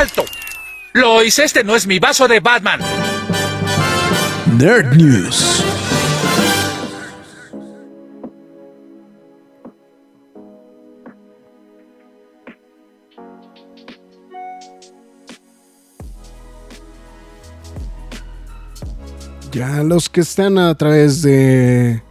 ¡Alto! Lois, este no es mi vaso de Batman. Nerd News. Ya los que están a través de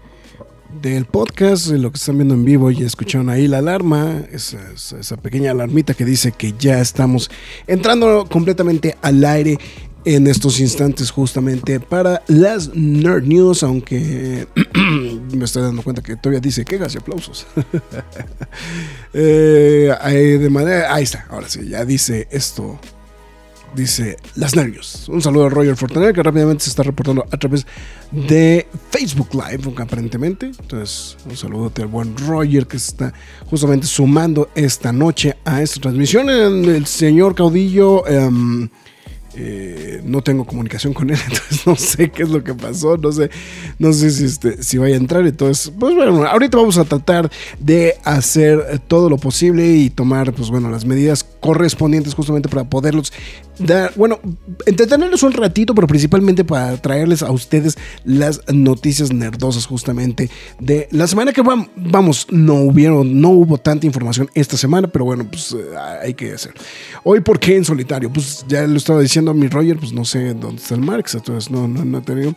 del podcast, lo que están viendo en vivo y escucharon ahí la alarma, esa, pequeña alarmita que dice que ya estamos entrando completamente al aire en estos instantes justamente para las Nerd News, aunque me estoy dando cuenta que todavía dice quejas y aplausos. eh, de manera, ahí está, ahora sí, ya dice esto dice Las Nervios. Un saludo a Roger Fortaner que rápidamente se está reportando a través de Facebook Live, aparentemente. Entonces, un saludo al buen Roger que se está justamente sumando esta noche a esta transmisión. El señor Caudillo. Em, eh, no tengo comunicación con él, entonces no sé qué es lo que pasó, no sé, no sé si, este, si vaya a entrar. Entonces, pues bueno, ahorita vamos a tratar de hacer todo lo posible y tomar, pues bueno, las medidas correspondientes justamente para poderlos bueno, entretenerlos un ratito, pero principalmente para traerles a ustedes las noticias nerdosas justamente de la semana que vamos, no hubieron, no hubo tanta información esta semana, pero bueno, pues eh, hay que hacer. Hoy, ¿por qué en solitario? Pues ya lo estaba diciendo a mi Roger, pues no sé dónde está el Marx, entonces no, no, no he tenido.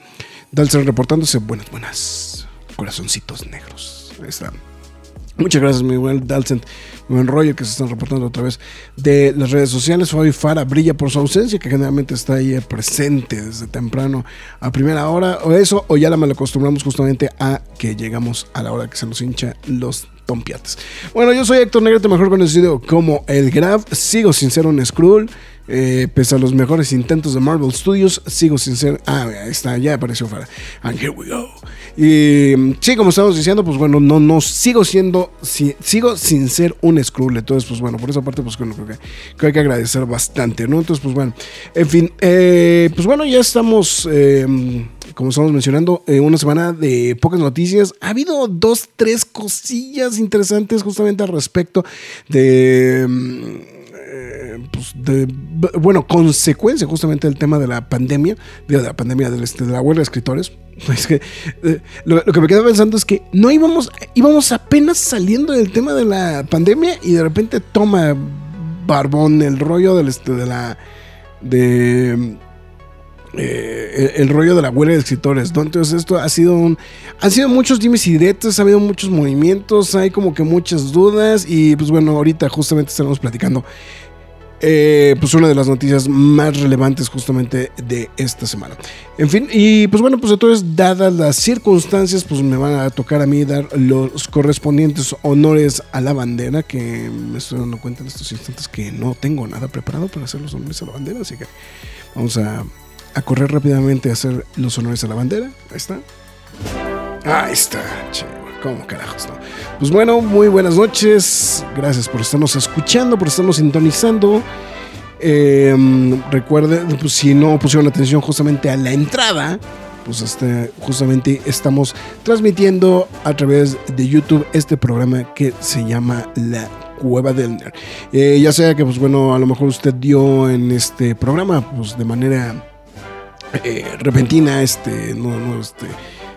Dalser reportándose, buenas, buenas, corazoncitos negros. Ahí está. Muchas gracias, mi buen Dalsen, mi buen Roger, que se están reportando a través de las redes sociales. Fabi Fara brilla por su ausencia, que generalmente está ahí presente desde temprano a primera hora, o eso, o ya la mal acostumbramos justamente a que llegamos a la hora que se nos hincha los tompiates. Bueno, yo soy Héctor Negrete, mejor conocido como El Graf. Sigo sin ser un Skrull. Eh, pese a los mejores intentos de Marvel Studios, sigo sin ser. Ah, está, ya apareció Fara. And here we go. Y sí, como estamos diciendo, pues bueno, no, no sigo siendo, sigo sin ser un Skrull. Entonces, pues bueno, por esa parte, pues bueno, creo que, hay que agradecer bastante, ¿no? Entonces, pues bueno, en fin, eh, pues bueno, ya estamos, eh, como estamos mencionando, una semana de pocas noticias. Ha habido dos, tres cosillas interesantes justamente al respecto de pues de, bueno, consecuencia justamente del tema de la pandemia, de la pandemia este, de la huelga de escritores. Es que, eh, lo, que me queda pensando es que no íbamos, íbamos apenas saliendo del tema de la pandemia y de repente toma Barbón el rollo este, de la. de. Eh, el, rollo de la huelga de escritores, Entonces esto ha sido un, han sido muchos dimes y diretes, ha habido muchos movimientos, hay como que muchas dudas y pues bueno, ahorita justamente estaremos platicando eh, pues una de las noticias más relevantes justamente de esta semana. En fin, y pues bueno, pues entonces, dadas las circunstancias, pues me van a tocar a mí dar los correspondientes honores a la bandera, que me estoy dando cuenta en estos instantes que no tengo nada preparado para hacer los honores a la bandera, así que vamos a, a correr rápidamente a hacer los honores a la bandera. Ahí está. Ahí está, che. ¿Cómo carajos, no? Pues bueno, muy buenas noches. Gracias por estarnos escuchando, por estarnos sintonizando. Em, recuerden, pues si no pusieron atención justamente a la entrada, pues este, justamente estamos transmitiendo a través de YouTube este programa que se llama La Cueva del Nerd. Eh, ya sea que, pues bueno, a lo mejor usted dio en este programa, pues de manera eh, repentina, este, no, no, este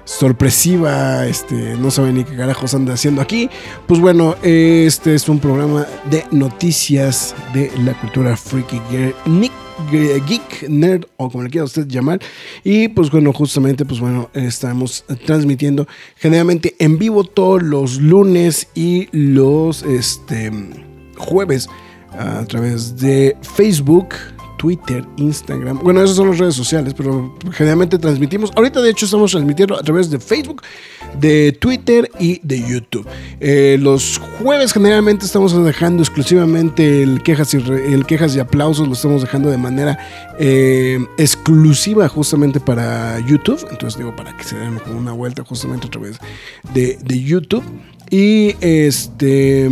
sorpresiva, este, no sabe ni qué carajos anda haciendo aquí. Pues bueno, este es un programa de noticias de la cultura freaky geek, nerd o como le quiera usted llamar. Y pues bueno, justamente, pues bueno, estamos transmitiendo generalmente en vivo todos los lunes y los este, jueves a través de Facebook, Twitter, Instagram. Bueno, esas son las redes sociales, pero generalmente transmitimos. Ahorita, de hecho, estamos transmitiendo a través de Facebook, de Twitter y de YouTube. Eh, los jueves generalmente estamos dejando exclusivamente el quejas y, el quejas y aplausos, lo estamos dejando de manera eh, exclusiva justamente para YouTube. Entonces digo, para que se den una vuelta justamente a través de, de YouTube. Y este...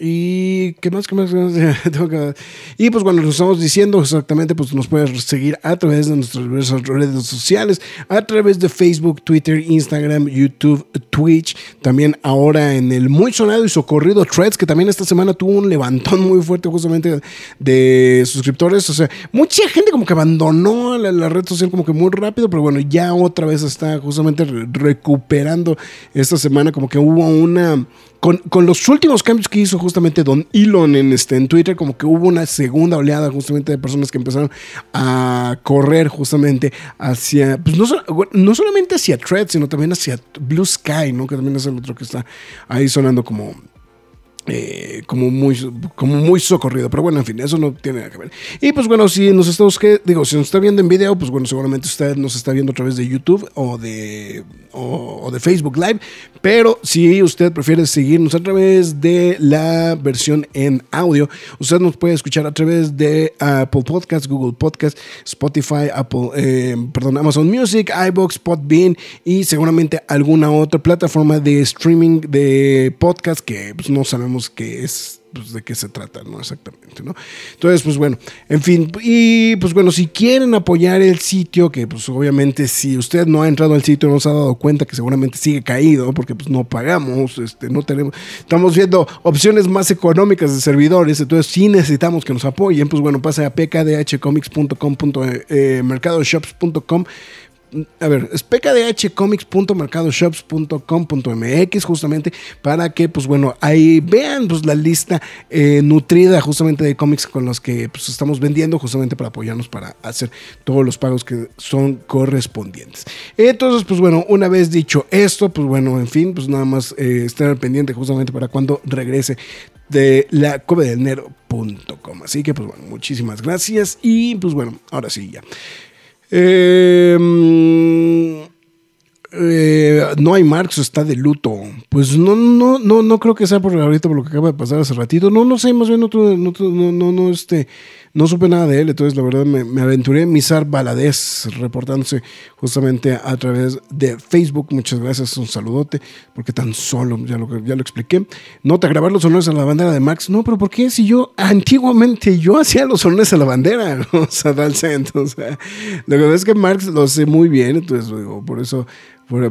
Y qué más, qué más, Y pues bueno, nos estamos diciendo exactamente, pues nos puedes seguir a través de nuestras diversas redes sociales, a través de Facebook, Twitter, Instagram, YouTube, Twitch, también ahora en el muy sonado y socorrido Threads, que también esta semana tuvo un levantón muy fuerte justamente de suscriptores. O sea, mucha gente como que abandonó la, la red social como que muy rápido, pero bueno, ya otra vez está justamente recuperando esta semana, como que hubo una con, los últimos cambios que hizo justamente Don Elon en, este, en Twitter, como que hubo una segunda oleada justamente de personas que empezaron a correr justamente hacia, pues no, no solamente hacia Thread, sino también hacia Blue Sky, ¿no? Que también es el otro que está ahí sonando como eh, como, muy, como muy socorrido. Pero bueno, en fin, eso no tiene nada que ver. Y pues bueno, si nos estamos, que, digo, si nos está viendo en video, pues bueno, seguramente usted nos está viendo a través de YouTube o de, o, de Facebook Live. Pero si usted prefiere seguirnos a través de la versión en audio, usted nos puede escuchar a través de Apple Podcasts, Google Podcasts, Spotify, Apple, eh, perdón, Amazon Music, iBox, Podbean y seguramente alguna otra plataforma de streaming de podcast que pues, no sabemos que es pues, de qué se trata, ¿no? Exactamente, ¿no? Entonces, pues bueno, en fin, y pues bueno, si quieren apoyar el sitio, que pues obviamente si usted no ha entrado al sitio, no se ha dado cuenta que seguramente sigue caído, porque pues no pagamos, este, no tenemos, estamos viendo opciones más económicas de servidores, entonces si necesitamos que nos apoyen, pues bueno, pase a pkdhcomics.com, eh, mercadoshops.com a ver, es pkdhcomics.mercadoshops.com.mx justamente para que, pues bueno, ahí vean pues, la lista eh, nutrida justamente de cómics con los que pues, estamos vendiendo justamente para apoyarnos para hacer todos los pagos que son correspondientes. Entonces, pues bueno, una vez dicho esto, pues bueno, en fin, pues nada más eh, estar pendiente justamente para cuando regrese de la covedelnero.com. Así que, pues bueno, muchísimas gracias y pues bueno, ahora sí ya. Em, eh, no hay Marx, está de luto. Pues no, no, no, no creo que sea por ahorita por lo que acaba de pasar hace ratito. No, no sé, más bien no, no, no, no, este, no supe nada de él, entonces la verdad me, aventuré en Misar Baladés reportándose justamente a través de Facebook. Muchas gracias, un saludote, porque tan solo, ya lo, ya lo expliqué. Nota, grabar los honores a la bandera de Max. No, pero ¿por qué? Si yo antiguamente yo hacía los honores a la bandera, o sea, o sea, lo que es que Marx lo sé muy bien, entonces digo, por eso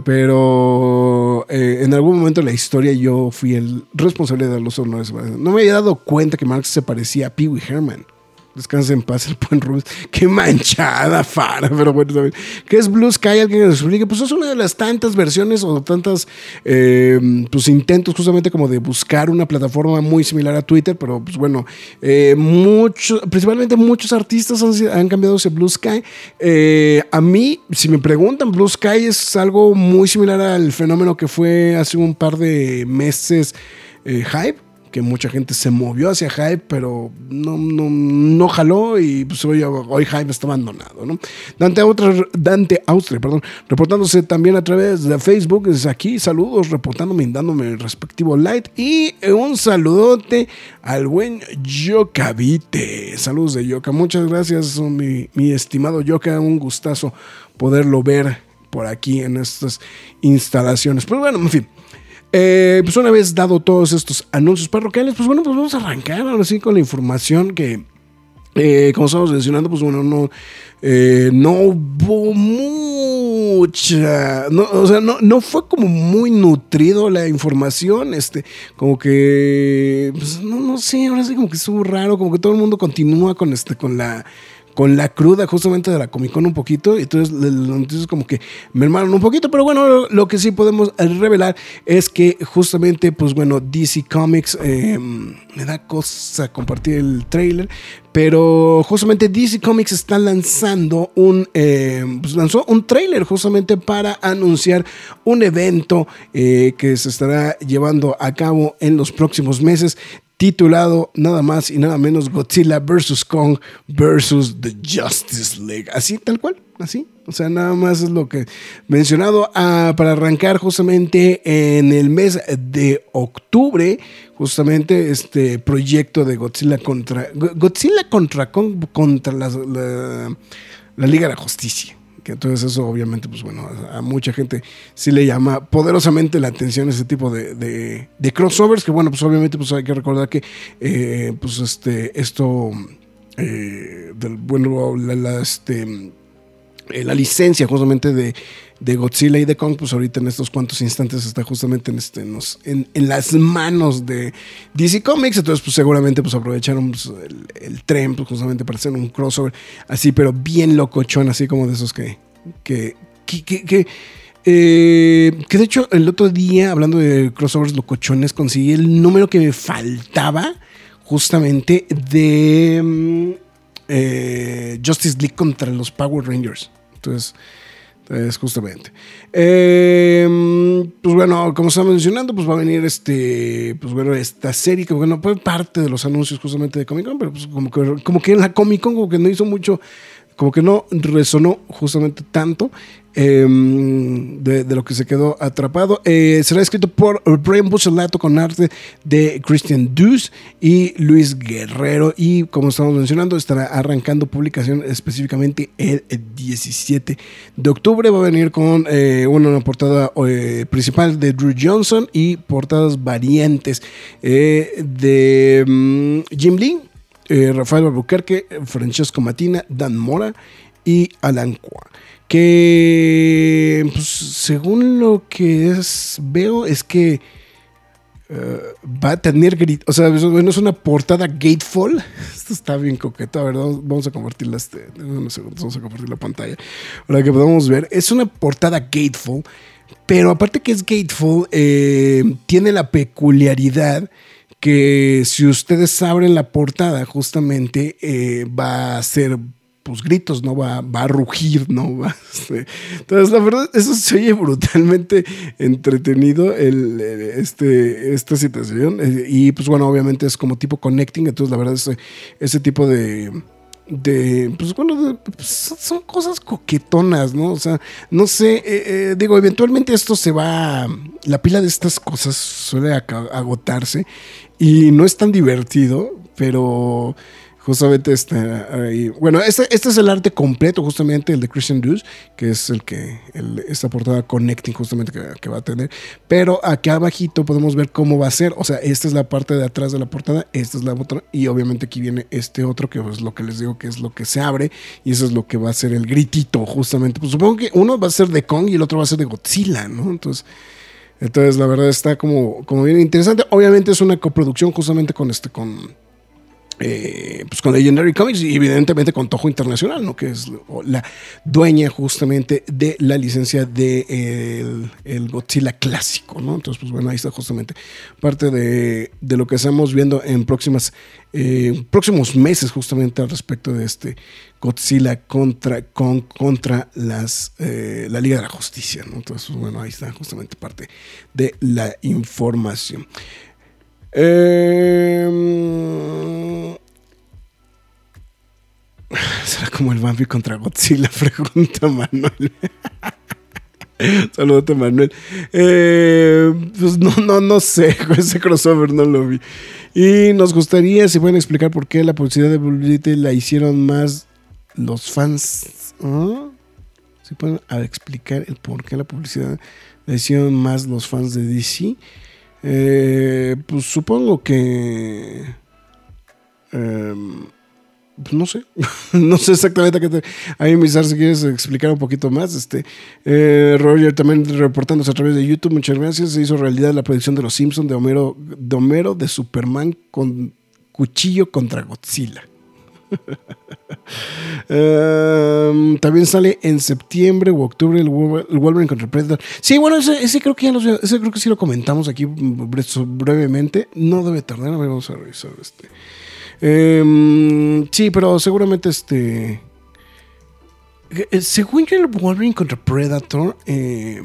pero eh, en algún momento de la historia yo fui el responsable de los honores. No me había dado cuenta que Marx se parecía a Pee Wee Herman. Descansa en paz el buen Rubens. Qué manchada, Fara. Pero bueno, ¿saben? ¿qué es Blue Sky? Alguien que nos explique. Pues es una de las tantas versiones o tantas eh, pues intentos justamente como de buscar una plataforma muy similar a Twitter. Pero pues bueno, eh, principalmente muchos artistas han, cambiado ese Blue Sky. Eh, a mí, si me preguntan, Blue Sky es algo muy similar al fenómeno que fue hace un par de meses Hype que mucha gente se movió hacia Hype, pero no, no, no jaló y pues hoy, hoy Hype está abandonado. ¿no? Dante, otra, Dante Austria, perdón, reportándose también a través de Facebook, desde aquí, saludos, reportándome y dándome el respectivo light y un saludote al buen Yokavite. Saludos de Yoka, muchas gracias, mi, mi estimado Yoka, un gustazo poderlo ver por aquí en estas instalaciones. Pero bueno, en fin. Eh, pues una vez dado todos estos anuncios parroquiales, pues bueno, pues vamos a arrancar ahora sí con la información que, eh, como estamos mencionando, pues bueno, no, eh, no hubo mucha, o sea, no, no fue como muy nutrido la información, este, como que, pues no, no sé, ahora sí como que estuvo raro, como que todo el mundo continúa con este, con la con la cruda justamente de la Comic Con un poquito. Y entonces noticias como que me un poquito. Pero bueno, lo, que sí podemos revelar es que justamente, pues bueno, DC Comics em, me da cosa compartir el trailer. Pero justamente DC Comics está lanzando un, em, pues lanzó un trailer justamente para anunciar un evento eh, que se estará llevando a cabo en los próximos meses titulado nada más y nada menos Godzilla vs. Kong vs. The Justice League. Así, tal cual, así. O sea, nada más es lo que mencionado ah, para arrancar justamente en el mes de octubre, justamente este proyecto de Godzilla contra Godzilla contra Kong contra la, la Liga de la Justicia entonces eso obviamente, pues bueno, a, mucha gente sí le llama poderosamente la atención ese tipo de, crossovers, que bueno, pues obviamente pues hay que recordar que eh, pues este, esto, eh, del, bueno, la, este, eh, la licencia justamente de, Godzilla y de Kong, pues ahorita en estos cuantos instantes está justamente en, este, en, las manos de DC Comics, entonces pues seguramente pues aprovecharon pues, el, tren pues, justamente para hacer un crossover así, pero bien locochón, así como de esos que, que, que, eh, que, de hecho el otro día, hablando de crossovers locochones, conseguí el número que me faltaba justamente de mm, eh, Justice League contra los Power Rangers. Entonces, es justamente. Em, pues bueno, como estaba mencionando, pues va a venir este, pues bueno, esta serie que bueno, fue parte de los anuncios justamente de Comic Con, pero pues como que, como que en la Comic Con como que no hizo mucho, como que no resonó justamente tanto. Em, de, lo que se quedó atrapado. Eh, será escrito por Brian Bucelato con arte de Christian Deuce y Luis Guerrero. Y como estamos mencionando, estará arrancando publicación específicamente el 17 de octubre. Va a venir con eh, una, portada eh, principal de Drew Johnson y portadas variantes de mm, Jim Lee. Rafael Albuquerque, Francesco Matina, Dan Mora y Alan Kwa que pues, según lo que es, veo es que eh, va a tener grit, o sea, no es una portada gateful. Esto está bien coqueto, a ver, vamos a convertirla este, vamos a convertir la pantalla para que podamos ver. Es una portada gateful, pero aparte que es gateful, eh, tiene la peculiaridad que si ustedes abren la portada, justamente eh, va a ser pues gritos, ¿no? Va, va a rugir, ¿no? Va, Entonces, la verdad, eso se oye brutalmente entretenido, el, este, esta situación. Eh, y pues bueno, obviamente es como tipo connecting, entonces la verdad, ese, ese tipo de de, pues bueno, pues, son cosas coquetonas, ¿no? O sea, no sé, eh, eh, digo, eventualmente esto se va, la pila de estas cosas suele agotarse y no es tan divertido, pero justamente este, ahí. Bueno, este, este, es el arte completo, justamente el de Christian Deuce, que es el que, esta portada Connecting, justamente que, va a tener. Pero aquí abajito podemos ver cómo va a ser. O sea, esta es la parte de atrás de la portada, esta es la otra, y obviamente aquí viene este otro, que es lo que les digo que es lo que se abre, y eso es lo que va a ser el gritito, justamente. Pues supongo que uno va a ser de Kong y el otro va a ser de Godzilla, ¿no? Entonces. Entonces, la verdad está como, como bien interesante. Obviamente es una coproducción justamente con este, con, eh, pues con Legendary Comics y evidentemente con Toho Internacional, ¿no? que es la dueña justamente de la licencia de el, Godzilla clásico. ¿no? Entonces, pues bueno, ahí está justamente parte de, lo que estamos viendo en próximas, eh, próximos meses justamente al respecto de este Godzilla contra, con, contra las, eh, la Liga de la Justicia. ¿no? Entonces, pues bueno, ahí está justamente parte de la información. Eh, ¿Será como el Bambi contra Godzilla? Pregunta Manuel. Saludos, Manuel. Eh, pues no, no, no sé. Ese crossover no lo vi. Y nos gustaría, si pueden explicar por qué la publicidad de Bulbite la hicieron más los fans. ¿Ah? Si pueden explicar el por qué la publicidad la hicieron más los fans de DC. Eh, pues supongo que... Em, pues no sé, no sé exactamente a qué te... Ahí, Misar, si quieres explicar un poquito más. Este, eh, Roger también reportándose a través de YouTube, muchas gracias. Se hizo realidad la predicción de los Simpsons de Homero, de Homero de Superman con cuchillo contra Godzilla. Em, también sale en septiembre o octubre el, Wolverine contra Predator. Sí, bueno, ese, creo que ya lo, ese creo que sí lo comentamos aquí brevemente. No debe tardar, a ver, vamos a revisar este. Em, sí, pero seguramente este. Eh, según yo, el Wolverine contra Predator eh,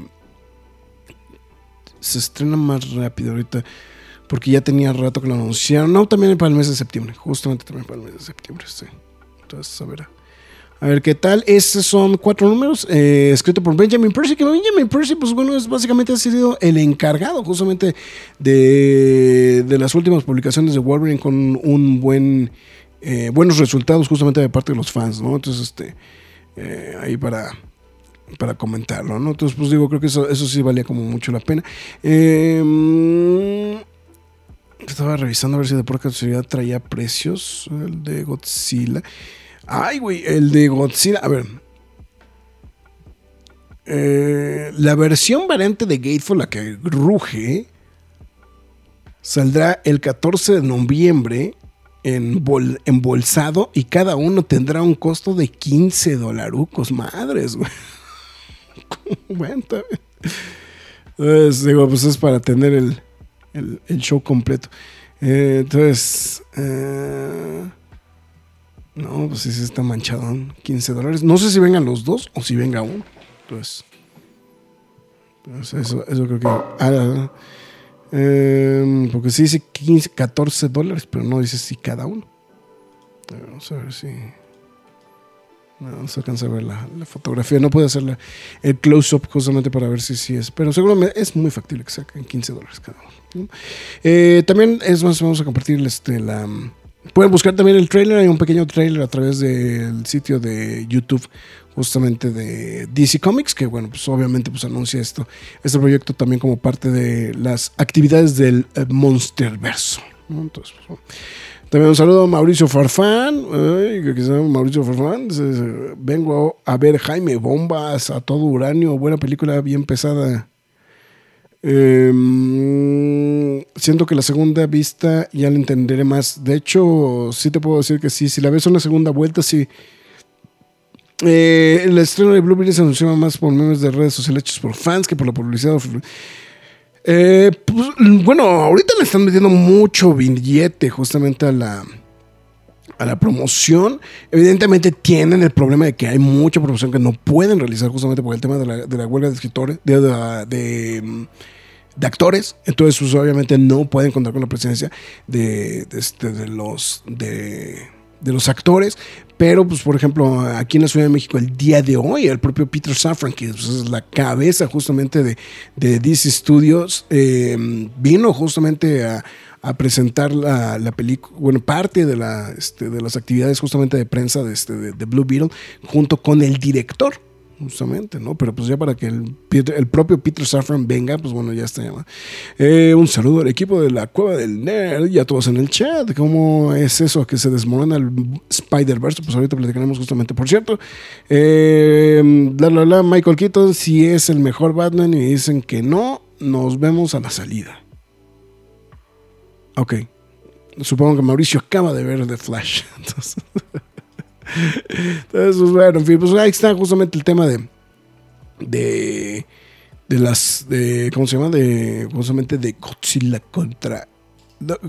se estrena más rápido ahorita. Porque ya tenía rato que lo anunciaron. No, también para el mes de septiembre, justamente también para el mes de septiembre, sí. Entonces, a ver. A ver qué tal. Estos son cuatro números, eh, escrito por Benjamin Percy, que Benjamin Percy, pues bueno, es básicamente ha sido el encargado justamente de, de las últimas publicaciones de Wolverine con un buen, eh, buenos resultados justamente de parte de los fans, ¿no? Entonces, este, eh, ahí para, para comentarlo, ¿no? Entonces, pues digo, creo que eso, eso sí valía como mucho la pena. Eh, estaba revisando a ver si de por casualidad traía precios el de Godzilla. Ay, güey, el de Godzilla. A ver. Eh, la versión variante de Gateful, la que ruge, saldrá el 14 de noviembre en embolsado y cada uno tendrá un costo de 15 dolarucos. Madres, güey. bueno, Entonces, digo, pues es para tener el, el, show completo. Eh, entonces, eh, no, pues sí está manchado. 15 dólares. No sé si vengan los dos o si venga uno. Entonces, pues eso, eso creo que. Eh, porque sí dice 15, 14 dólares, pero no dice si cada uno. Vamos a ver si. No, se alcanza a ver la, fotografía. No puede hacer el close-up justamente para ver si sí es. Pero seguramente es muy factible que saquen 15 dólares cada uno. Eh, también es más, vamos a compartir este, la. Pueden buscar también el trailer. Hay un pequeño trailer a través del sitio de YouTube justamente de DC Comics, que bueno, pues obviamente pues anuncia esto, este proyecto también como parte de las actividades del eh, Monsterverso. Entonces, pues, también un saludo a Mauricio Farfán. que se llama Mauricio Farfán. Vengo a ver Jaime Bombas a todo uranio. Buena película, bien pesada. Em, siento que la segunda vista ya la entenderé más. De hecho, sí te puedo decir que sí. Si la ves una segunda vuelta, sí. Eh, el estreno de Blueberry se anunció más por memes de redes sociales hechos por fans que por la publicidad. Eh, pues, bueno, ahorita le están metiendo mucho billete justamente a la, a la promoción. Evidentemente tienen el problema de que hay mucha promoción que no pueden realizar justamente por el tema de la, de la huelga de escritores, de, de, de, actores. Entonces, pues, obviamente no pueden contar con la presencia de, este, de los... de de los actores, pero pues por ejemplo aquí en la Ciudad de México el día de hoy el propio Peter Safran, que pues, es la cabeza justamente de, de DC Studios, eh, vino justamente a, presentar la, la película, bueno, parte de, la, este, de las actividades justamente de prensa de, este, de Blue Beetle, junto con el director justamente, ¿no? Pero pues ya para que el, propio Peter Safran venga, pues bueno, ya está. Eh, un saludo al equipo de la Cueva del Nerd y a todos en el chat. ¿Cómo es eso que se desmorona el Spider-Verse? Pues ahorita platicaremos justamente. Por cierto, eh, la, la, la, Michael Keaton, si es el mejor Batman y dicen que no, nos vemos a la salida. Ok. Supongo que Mauricio acaba de ver The Flash. Entonces... Entonces, pues, bueno, en fin, pues ahí está justamente el tema de. de. de las. de. ¿cómo se llama? De. justamente de Godzilla contra.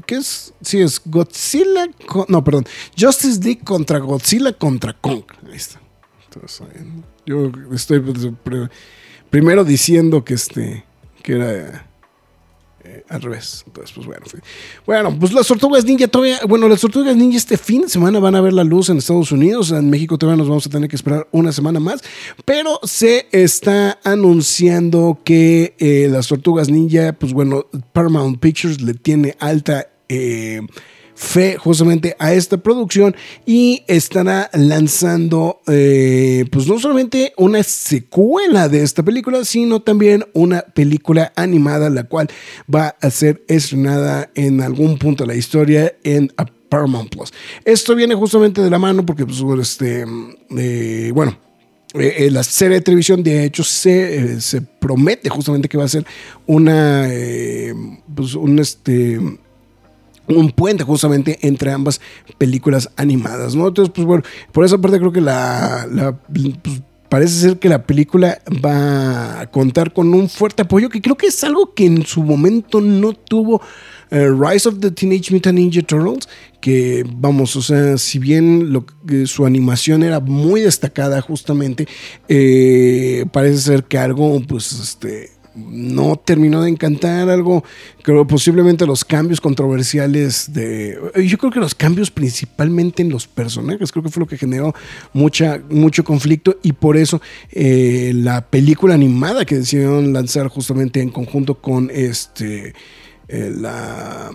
¿Qué es? Sí, es Godzilla. no, perdón. Justice League contra Godzilla contra Kong. Ahí está. Entonces, yo estoy pues, primero diciendo que este. que era eh, al revés. Entonces, pues bueno. Bueno, pues las tortugas ninja todavía. Bueno, las tortugas ninja este fin de semana van a ver la luz en Estados Unidos. En México todavía nos vamos a tener que esperar una semana más. Pero se está anunciando que eh, las tortugas ninja, pues bueno, Paramount Pictures le tiene alta. Eh, fe justamente a esta producción y estará lanzando eh, pues no solamente una secuela de esta película, sino también una película animada la cual va a ser estrenada en algún punto de la historia en Paramount Plus. Esto viene justamente de la mano porque pues este eh, bueno eh, la serie de televisión, de hecho, se, se, promete justamente que va a ser una, pues un, este, un puente justamente entre ambas películas animadas, ¿no? Entonces, pues bueno, por esa parte creo que la, pues, parece ser que la película va a contar con un fuerte apoyo, que creo que es algo que en su momento no tuvo eh, Rise of the Teenage Mutant Ninja Turtles, que vamos, o sea, si bien su animación era muy destacada justamente, eh, parece ser que algo, pues, este no terminó de encantar algo. Creo posiblemente los cambios controversiales de. Yo creo que los cambios principalmente en los personajes, creo que fue lo que generó mucha, mucho conflicto y por eso eh, la película animada que decidieron lanzar justamente en conjunto con este. eh, la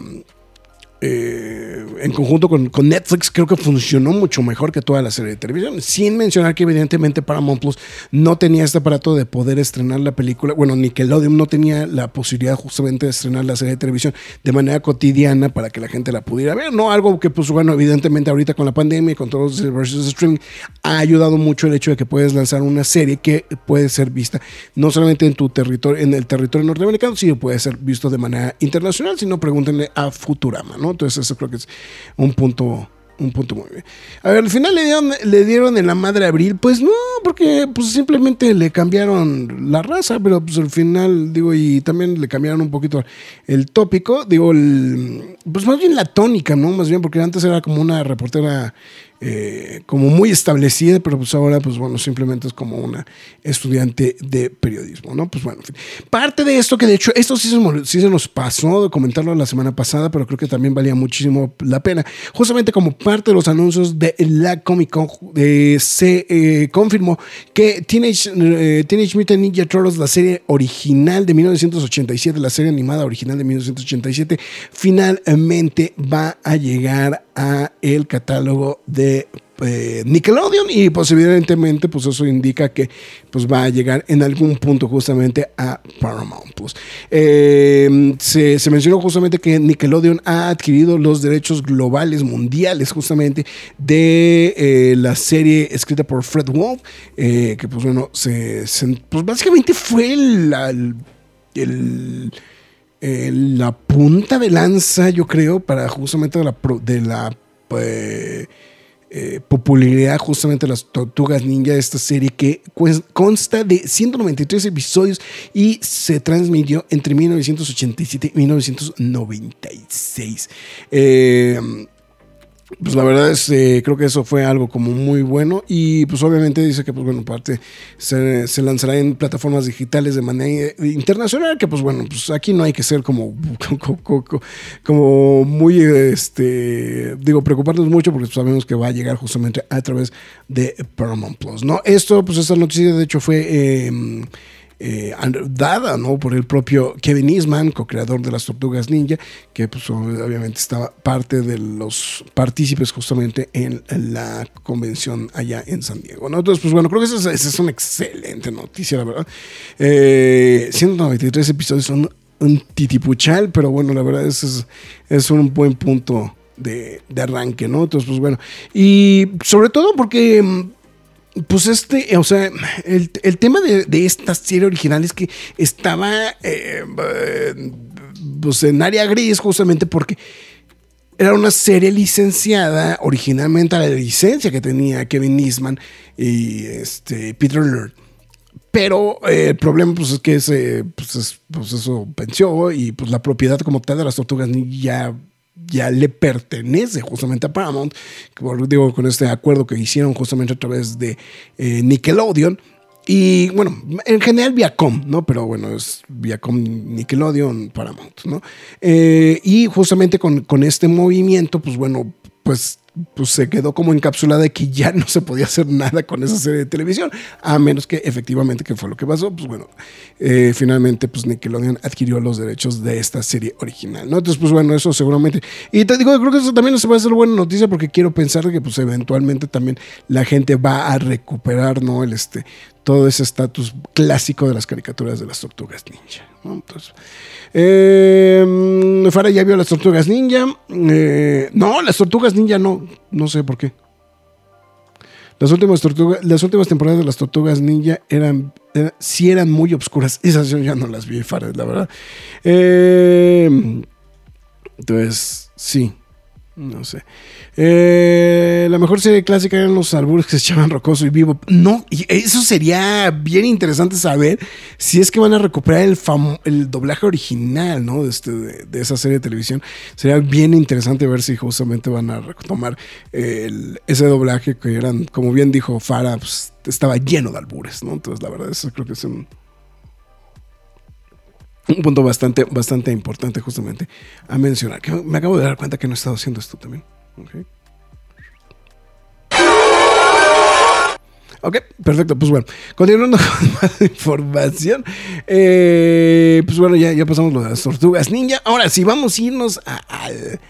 eh, en conjunto con, Netflix, creo que funcionó mucho mejor que toda la serie de televisión. Sin mencionar que, evidentemente, Paramount Plus no tenía este aparato de poder estrenar la película. Bueno, Nickelodeon no tenía la posibilidad justamente de estrenar la serie de televisión de manera cotidiana para que la gente la pudiera ver. No algo que, pues, bueno, evidentemente, ahorita con la pandemia y con todos los servicios de streaming, ha ayudado mucho el hecho de que puedes lanzar una serie que puede ser vista no solamente en tu territorio, en el territorio norteamericano, sino puede ser visto de manera internacional. Si no, pregúntenle a Futurama, ¿no? Entonces, eso creo que es un punto. Un punto muy bien. A ver, al final le dieron, le dieron en la madre Abril. Pues no, porque pues simplemente le cambiaron la raza, pero pues al final, digo, y también le cambiaron un poquito el tópico. Digo, el, pues más bien la tónica, ¿no? Más bien, porque antes era como una reportera eh, como muy establecida, pero pues ahora, pues bueno, simplemente es como una estudiante de periodismo, ¿no? Pues bueno. Parte de esto, que de hecho, esto sí se, nos pasó de comentarlo la semana pasada, pero creo que también valía muchísimo la pena. Justamente como parte de los anuncios de la Comic Con, se eh, confirmó que Teenage, eh, Teenage Mutant Ninja Turtles, la serie original de 1987, la serie animada original de 1987, finalmente va a llegar a el catálogo de eh, Nickelodeon y pues evidentemente pues eso indica que pues va a llegar en algún punto justamente a Paramount Plus. Eh, se, mencionó justamente que Nickelodeon ha adquirido los derechos globales mundiales justamente de eh, la serie escrita por Fred Wolf eh, que pues bueno se, pues básicamente fue el eh, la punta de lanza, yo creo, para justamente de la, de la eh, eh, popularidad justamente de las Tortugas Ninja, esta serie que consta de 193 episodios y se transmitió entre 1987 y 1996. Eh, pues la verdad es, eh, creo que eso fue algo como muy bueno y pues obviamente dice que pues bueno, parte se, lanzará en plataformas digitales de manera internacional, que pues bueno, pues aquí no hay que ser como, como, muy, este, digo, preocuparnos mucho porque sabemos que va a llegar justamente a través de Paramount Plus, ¿no? Esto, pues esta noticia de hecho fue... eh, eh, dada ¿no? por el propio Kevin Eastman, co-creador de las Tortugas Ninja, que pues, obviamente estaba parte de los partícipes justamente en la convención allá en San Diego. ¿no? Entonces, pues bueno, creo que esa es, es una excelente noticia, la verdad. Eh, 193 episodios son un titipuchal, pero bueno, la verdad es, es, es un buen punto de, de arranque, ¿no? Entonces, pues bueno, y sobre todo porque mm, pues este, o sea, el, el tema de, de, esta serie original es que estaba eh, pues en área gris justamente porque era una serie licenciada originalmente a la licencia que tenía Kevin Eastman y este, Peter Lord. Pero eh, el problema pues, es que ese, pues, es, pues eso venció y pues la propiedad como tal de las tortugas ya ya le pertenece justamente a Paramount, digo, con este acuerdo que hicieron justamente a través de eh, Nickelodeon. Y bueno, en general Viacom, ¿no? Pero bueno, es Viacom, Nickelodeon, Paramount, ¿no? Eh, y justamente con, con este movimiento, pues bueno, pues pues se quedó como encapsulada de que ya no se podía hacer nada con esa serie de televisión, a menos que efectivamente que fue lo que pasó, pues bueno, eh, finalmente pues Nickelodeon adquirió los derechos de esta serie original, ¿no? Entonces pues bueno, eso seguramente, y te digo, creo que eso también se va a hacer buena noticia porque quiero pensar que pues eventualmente también la gente va a recuperar, ¿no? El este, todo ese estatus clásico de las caricaturas de las tortugas ninja, ¿no? Entonces, eh, Farah ya vio las tortugas ninja, eh, no, las tortugas ninja no, no sé por qué. Las últimas, tortugas, las últimas temporadas de las Tortugas Ninja eran, eran sí eran muy obscuras. Esas yo ya no las vi, Fares, la verdad. Eh, entonces, sí. No sé. Eh, la mejor serie clásica eran los albures que se echaban rocoso y vivo. No, y eso sería bien interesante saber si es que van a recuperar el, doblaje original, ¿no? De, este, de, esa serie de televisión. Sería bien interesante ver si justamente van a retomar ese doblaje que eran, como bien dijo Farah, pues, estaba lleno de albures, ¿no? Entonces, la verdad, eso creo que es un, un punto bastante, bastante importante justamente a mencionar. Me acabo de dar cuenta que no he estado haciendo esto también. Ok. Ok, perfecto. Pues bueno, continuando con más información. Eh, pues bueno, ya, ya pasamos lo de las tortugas ninja. Ahora sí, vamos a irnos a- al,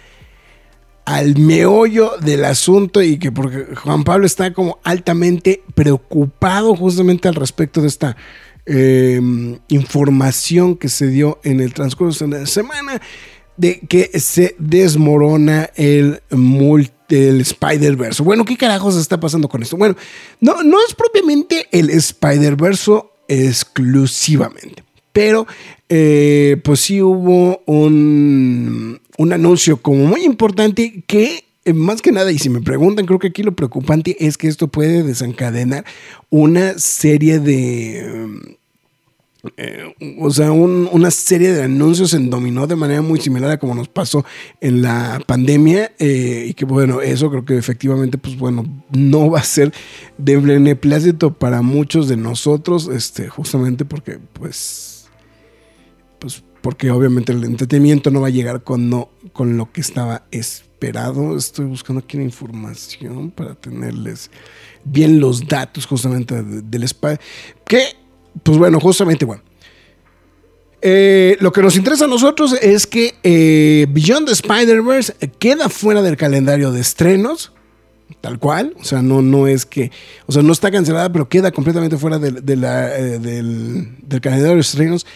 al meollo del asunto y que porque Juan Pablo está como altamente preocupado justamente al respecto de esta eh, información que se dio en el transcurso de la semana de que se desmorona el Spider-Verse. Bueno, ¿qué carajos está pasando con esto? Bueno, no, no es propiamente el Spider-Verse exclusivamente, pero eh, pues sí hubo un, un anuncio como muy importante que eh, más que nada, y si me preguntan, creo que aquí lo preocupante es que esto puede desencadenar una serie de... eh, o sea, un- una serie de anuncios en dominó de manera muy similar a como nos pasó en la pandemia eh, y que bueno, eso creo que efectivamente, pues bueno, no va a ser de beneplácito para muchos de nosotros, este, justamente porque pues, pues porque obviamente el entretenimiento no va a llegar con, no, con lo que estaba esperado. Estoy buscando aquí la información para tenerles bien los datos justamente de- del spa. Que, pues bueno, justamente, bueno. Eh, lo que nos interesa a nosotros es que eh, Beyond the Spider-Verse queda fuera del calendario de estrenos, tal cual. O sea, no, no es que, o sea, no está cancelada, pero queda completamente fuera del, eh, del calendario de estrenos.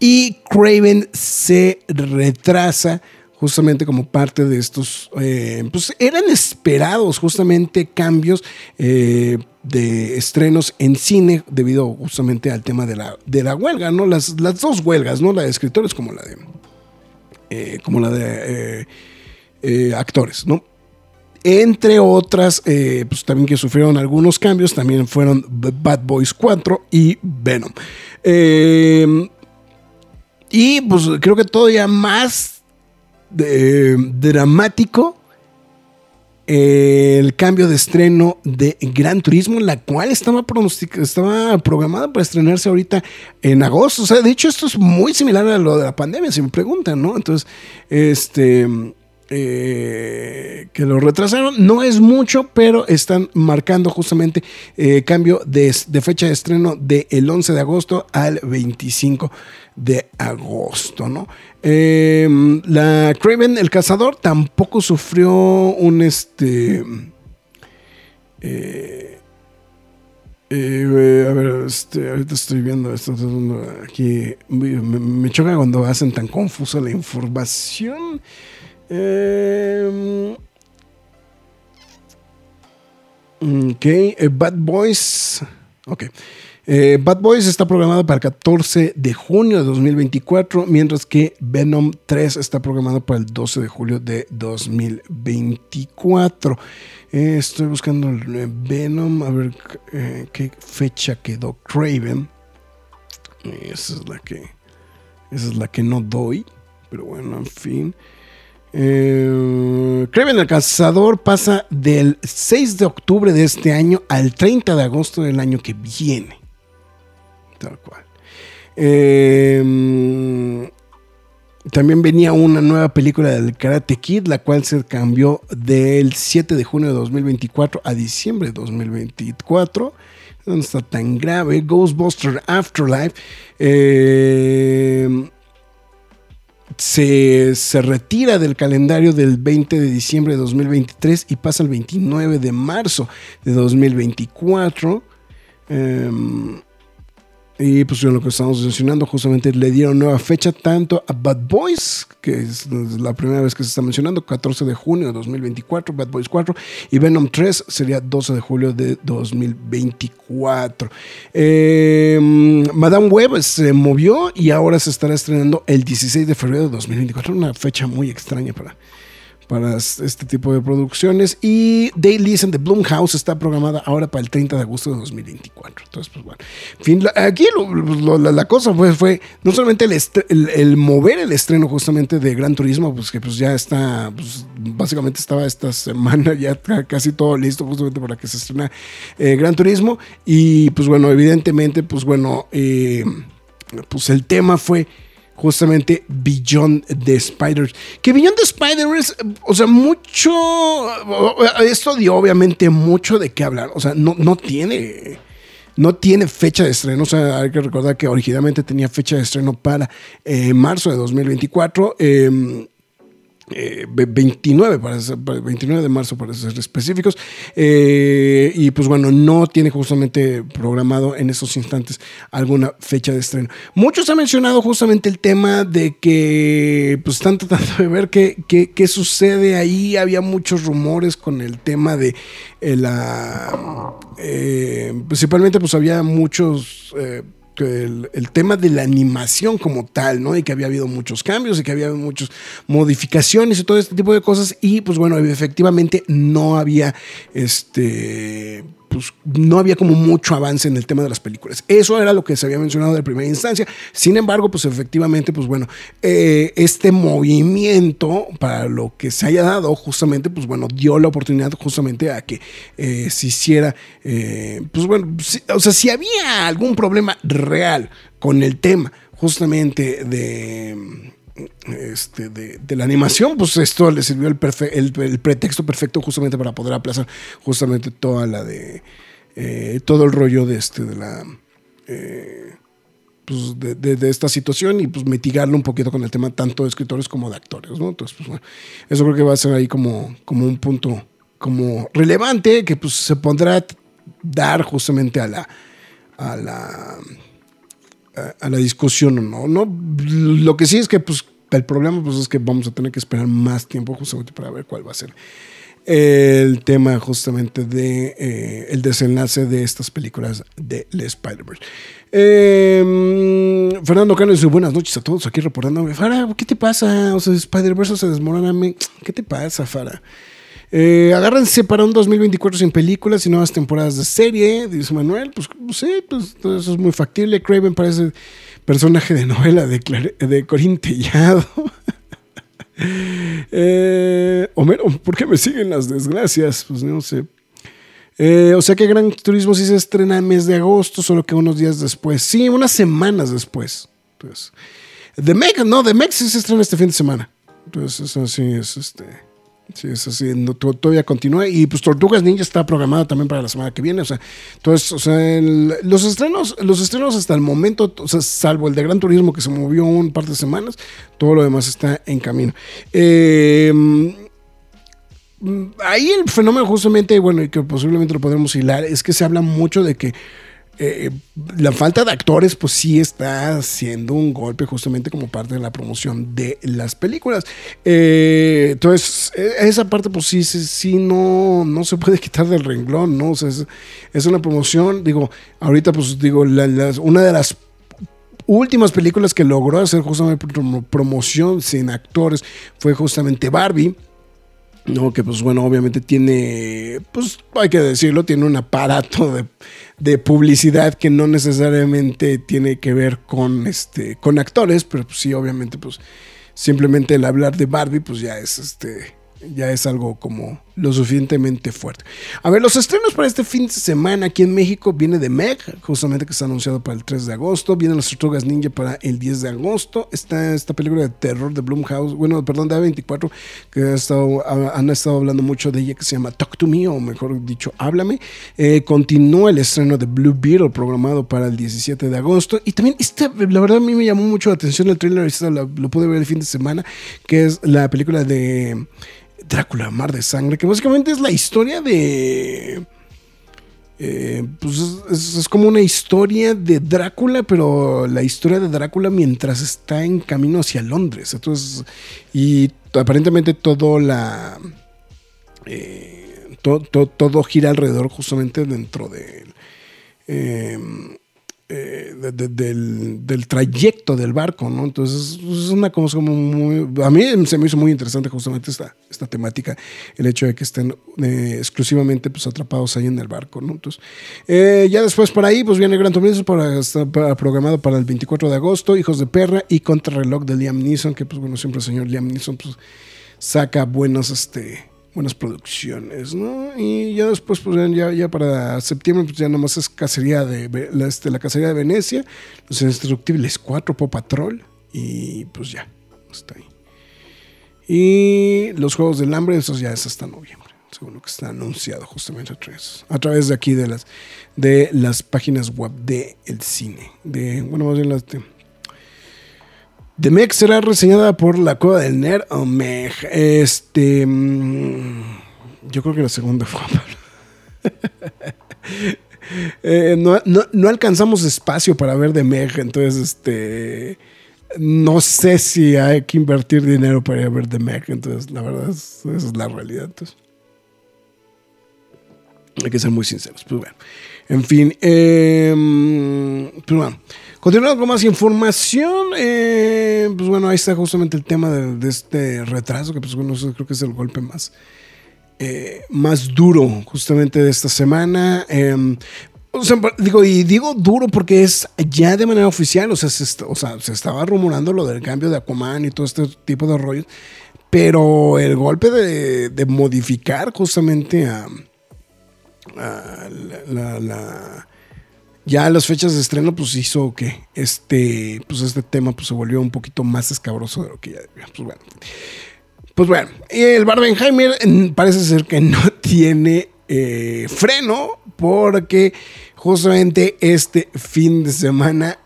Y Craven se retrasa justamente como parte de estos, eh, pues eran esperados justamente cambios eh, de estrenos en cine debido justamente al tema de la, de la huelga, ¿no? Las, las dos huelgas, ¿no? La de escritores como la de, eh, como la de actores, ¿no? Entre otras, pues también que sufrieron algunos cambios, también fueron Bad Boys 4 y Venom. Y pues creo que todavía más de- dramático eh, el cambio de estreno de Gran Turismo, la cual estaba, estaba programada para estrenarse ahorita en agosto. O sea, de hecho, esto es muy similar a lo de la pandemia, si me preguntan, ¿no? Entonces, este. eh, que lo retrasaron, no es mucho, pero están marcando justamente eh, cambio de, de fecha de estreno del 11 de agosto al 25 de agosto, ¿no? Eh, la Craven el cazador tampoco sufrió un este. eh, eh, a ver, este, ahorita estoy viendo esto aquí. Me, me choca cuando hacen tan confusa la información. Eh, ok, Bad Boys. Ok. Eh, Bad Boys está programado para el 14 de junio de 2024, mientras que Venom 3 está programado para el 12 de julio de 2024. Eh, estoy buscando eh, Venom, a ver qué fecha quedó Craven. Esa es la que, esa es la que no doy, pero bueno, en fin. Kraven el Cazador pasa del 6 de octubre de este año al 30 de agosto del año que viene. Tal cual. Eh, también venía una nueva película del Karate Kid, la cual se cambió del 7 de junio de 2024 a diciembre de 2024. No está tan grave. Ghostbuster Afterlife. Eh, se, se retira del calendario del 20 de diciembre de 2023 y pasa al 29 de marzo de 2024. Em, y pues lo que estamos mencionando, justamente le dieron nueva fecha tanto a Bad Boys, que es la primera vez que se está mencionando, 14 de junio de 2024, Bad Boys 4, y Venom 3 sería 12 de julio de 2024. Eh, Madame Web se movió y ahora se estará estrenando el 16 de febrero de 2024, una fecha muy extraña para, para este tipo de producciones. Y Dailies de Blumhouse está programada ahora para el 30 de agosto de 2024. Entonces, pues bueno. Aquí la, cosa fue, fue no solamente el, mover el estreno justamente de Gran Turismo, pues que pues ya está, pues, básicamente estaba esta semana ya ca- casi todo listo justamente para que se estrena eh, Gran Turismo. Y pues bueno, evidentemente, pues bueno, eh, pues el tema fue justamente Beyond the Spiders. Que Beyond the Spiders, o sea, mucho, esto dio obviamente mucho de qué hablar, o sea, no, no tiene no tiene fecha de estreno. O sea, hay que recordar que originalmente tenía fecha de estreno para eh, marzo de 2024. 29, eh, para 29 de marzo para ser específicos. Eh, y pues bueno, no tiene justamente programado en esos instantes alguna fecha de estreno. Muchos han mencionado justamente el tema de que pues están tratando de ver qué, qué, sucede ahí. Había muchos rumores con el tema de eh, la... principalmente pues había muchos el, tema de la animación como tal, ¿no? Y que había habido muchos cambios y que había muchas modificaciones y todo este tipo de cosas. Y pues bueno, efectivamente no había este pues no había como mucho avance en el tema de las películas. Eso era lo que se había mencionado de primera instancia. Sin embargo, pues efectivamente, pues bueno, eh, este movimiento para lo que se haya dado justamente, pues bueno, dio la oportunidad justamente a que eh, se hiciera, eh, pues bueno, o sea, si había algún problema real con el tema justamente de este, de, la animación, pues esto le sirvió el, el, pretexto perfecto justamente para poder aplazar justamente toda la de eh, todo el rollo de este de la eh, pues de, esta situación y pues mitigarlo un poquito con el tema tanto de escritores como de actores, ¿no? Entonces, pues bueno, eso creo que va a ser ahí como, como un punto como relevante que pues se pondrá dar justamente a la a la a, la discusión no, no. Lo que sí es que pues, el problema pues, es que vamos a tener que esperar más tiempo justamente para ver cuál va a ser el tema justamente de eh, el desenlace de estas películas de Spider-Verse. Em, Fernando Cano dice buenas noches a todos aquí reportándome. Fara, ¿qué te pasa? O sea, Spider-Verse se desmorona. ¿Qué te pasa, Fara? Eh, agárrense para un 2024 sin películas y nuevas temporadas de serie, dice Manuel. Pues sí, pues eso es muy factible. Craven parece personaje de novela de, de Corín Tellado. eh, Homero, ¿por qué me siguen las desgracias? Pues no sé. Eh, o sea que Gran Turismo sí se estrena en mes de agosto, solo que unos días después. Sí, unas semanas después. The Meg, no, The Meg sí se estrena este fin de semana. Entonces, eso sí es este. Sí, es así, todavía continúa. Y pues Tortugas Ninja está programada también para la semana que viene. O sea, entonces, o sea, los estrenos, los estrenos hasta el momento, o sea, salvo el de Gran Turismo que se movió un par de semanas, todo lo demás está en camino. Em, ahí el fenómeno justamente, bueno, y que posiblemente lo podremos hilar, es que se habla mucho de que eh, la falta de actores, pues sí está siendo un golpe justamente como parte de la promoción de las películas. Eh, entonces, esa parte, pues sí, sí, no, no se puede quitar del renglón, ¿no? O sea, es, una promoción, digo, ahorita, pues digo, una de las últimas películas que logró hacer justamente promoción sin actores fue justamente Barbie. No, que pues bueno, obviamente tiene, pues hay que decirlo, tiene un aparato de, publicidad que no necesariamente tiene que ver con, este, con actores, pero pues sí, obviamente, pues simplemente el hablar de Barbie, pues ya es este ya es algo como lo suficientemente fuerte. A ver, los estrenos para este fin de semana aquí en México viene de Meg, justamente que está anunciado para el 3 de agosto. Vienen las Tortugas Ninja para el 10 de agosto. Está esta película de terror de Blumhouse, bueno, perdón, de A24, que han estado hablando mucho de ella, que se llama Talk to Me, o mejor dicho, Háblame. Eh, continúa el estreno de Blue Beetle, programado para el 17 de agosto. Y también, este, la verdad, a mí me llamó mucho la atención el trailer, lo, lo pude ver el fin de semana, que es la película de Drácula, Mar de Sangre, que básicamente es la historia de... Eh, pues es, como una historia de Drácula, pero la historia de Drácula mientras está en camino hacia Londres. Entonces, y aparentemente todo la... Eh, todo gira alrededor justamente dentro de... Eh, eh, del, trayecto del barco, ¿no? Entonces es una cosa como muy... A mí se me hizo muy interesante justamente esta, esta temática, el hecho de que estén eh, exclusivamente pues, atrapados ahí en el barco, ¿no? Entonces, eh, ya después por ahí pues viene Gran Turismo para, para, programado para el 24 de agosto, Hijos de Perra y Contrarreloj de Liam Neeson, que pues bueno, siempre el señor Liam Neeson pues saca buenos, este buenas producciones, ¿no? Y ya después, pues ya, ya para septiembre, pues ya nomás es cacería de la, este, la cacería de Venecia, Los Indestructibles 4, Pop Patrol Y pues ya, está ahí. Y los Juegos del Hambre, esos ya es hasta noviembre, según lo que está anunciado justamente a través, a través de aquí de las, de las páginas web del el cine. De, bueno, más bien las de... The será reseñada por la Cueva del Nerd o Meg. Este. mm, Yo creo que la segunda fue. Eh, no, no- no alcanzamos espacio para ver The Meg, entonces este. No sé si hay que invertir dinero para ir a ver The Meg, entonces la verdad es, esa es la realidad. Entonces. Hay que ser muy sinceros. Pues bueno. En fin. eh, pues bueno. Continuando con más información. eh, pues bueno, ahí está justamente el tema de, este retraso. Que pues bueno, creo que es el golpe más. eh, más duro justamente de esta semana. Sea, digo, y digo duro porque es ya de manera oficial, o sea, se, estaba rumorando lo del cambio de Aquaman y todo este tipo de rollos, pero el golpe de, de modificar justamente a, a la- ya las fechas de estreno pues hizo que este pues este tema pues se volvió un poquito más escabroso de lo que ya debía. pues bueno pues bueno el Barbenheimer parece ser que no tiene eh, freno porque justamente este fin de semana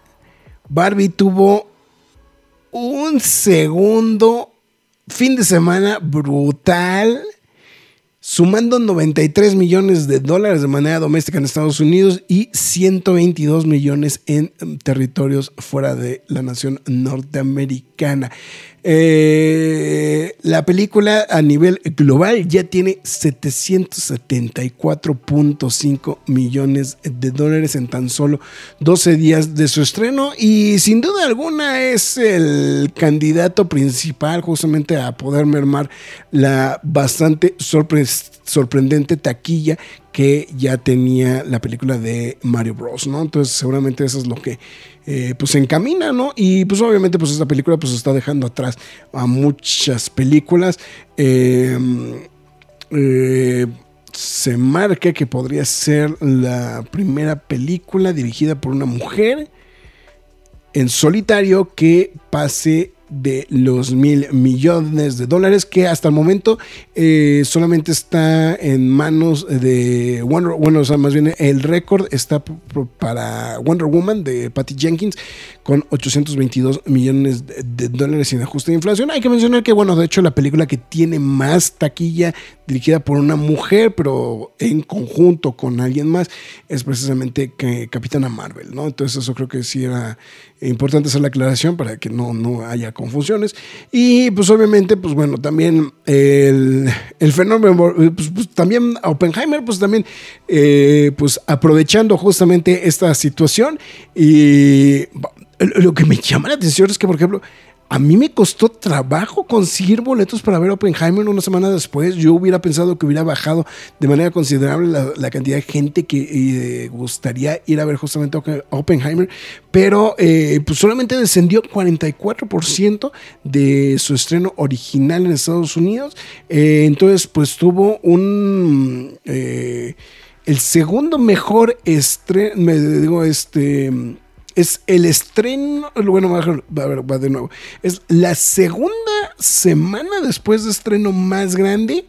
Barbie tuvo un segundo fin de semana brutal sumando 93 millones de dólares de manera doméstica en Estados Unidos y 122 millones en em, territorios fuera de la nación norteamericana. Eh, la película a nivel global ya tiene 774.5 millones de dólares en tan solo 12 días de su estreno y sin duda alguna es el candidato principal justamente a poder mermar la bastante sorpre- sorprendente taquilla que ya tenía la película de Mario Bros, ¿no? Entonces seguramente eso es lo que eh, pues se encamina, ¿no? Y pues obviamente pues esta película pues está dejando atrás a muchas películas. Eh, eh, se marca que podría ser la primera película dirigida por una mujer en solitario que pase de los mil millones de dólares que hasta el momento eh, solamente está en manos de Wonder bueno o sea más bien el récord está para Wonder Woman de Patty Jenkins con 822 millones de, dólares sin ajuste de inflación. Hay que mencionar que bueno de hecho la película que tiene más taquilla dirigida por una mujer pero en conjunto con alguien más es precisamente Capitana Marvel no entonces eso creo que sí era importante hacer la aclaración para que no, no haya confusiones. Y pues obviamente, pues bueno, también el, el fenómeno, pues, pues, también Oppenheimer, pues también, eh, pues aprovechando justamente esta situación y lo que me llama la atención es que, por ejemplo, a mí me costó trabajo conseguir boletos para ver Oppenheimer una semana después. Yo hubiera pensado que hubiera bajado de manera considerable la, cantidad de gente que eh, gustaría ir a ver justamente Oppen- Oppenheimer, pero eh, pues solamente descendió 44% de su estreno original en Estados Unidos. Eh, entonces, pues tuvo un... el segundo mejor estreno, me digo, este es el estreno, bueno, va, de nuevo, es la segunda semana después de estreno más grande,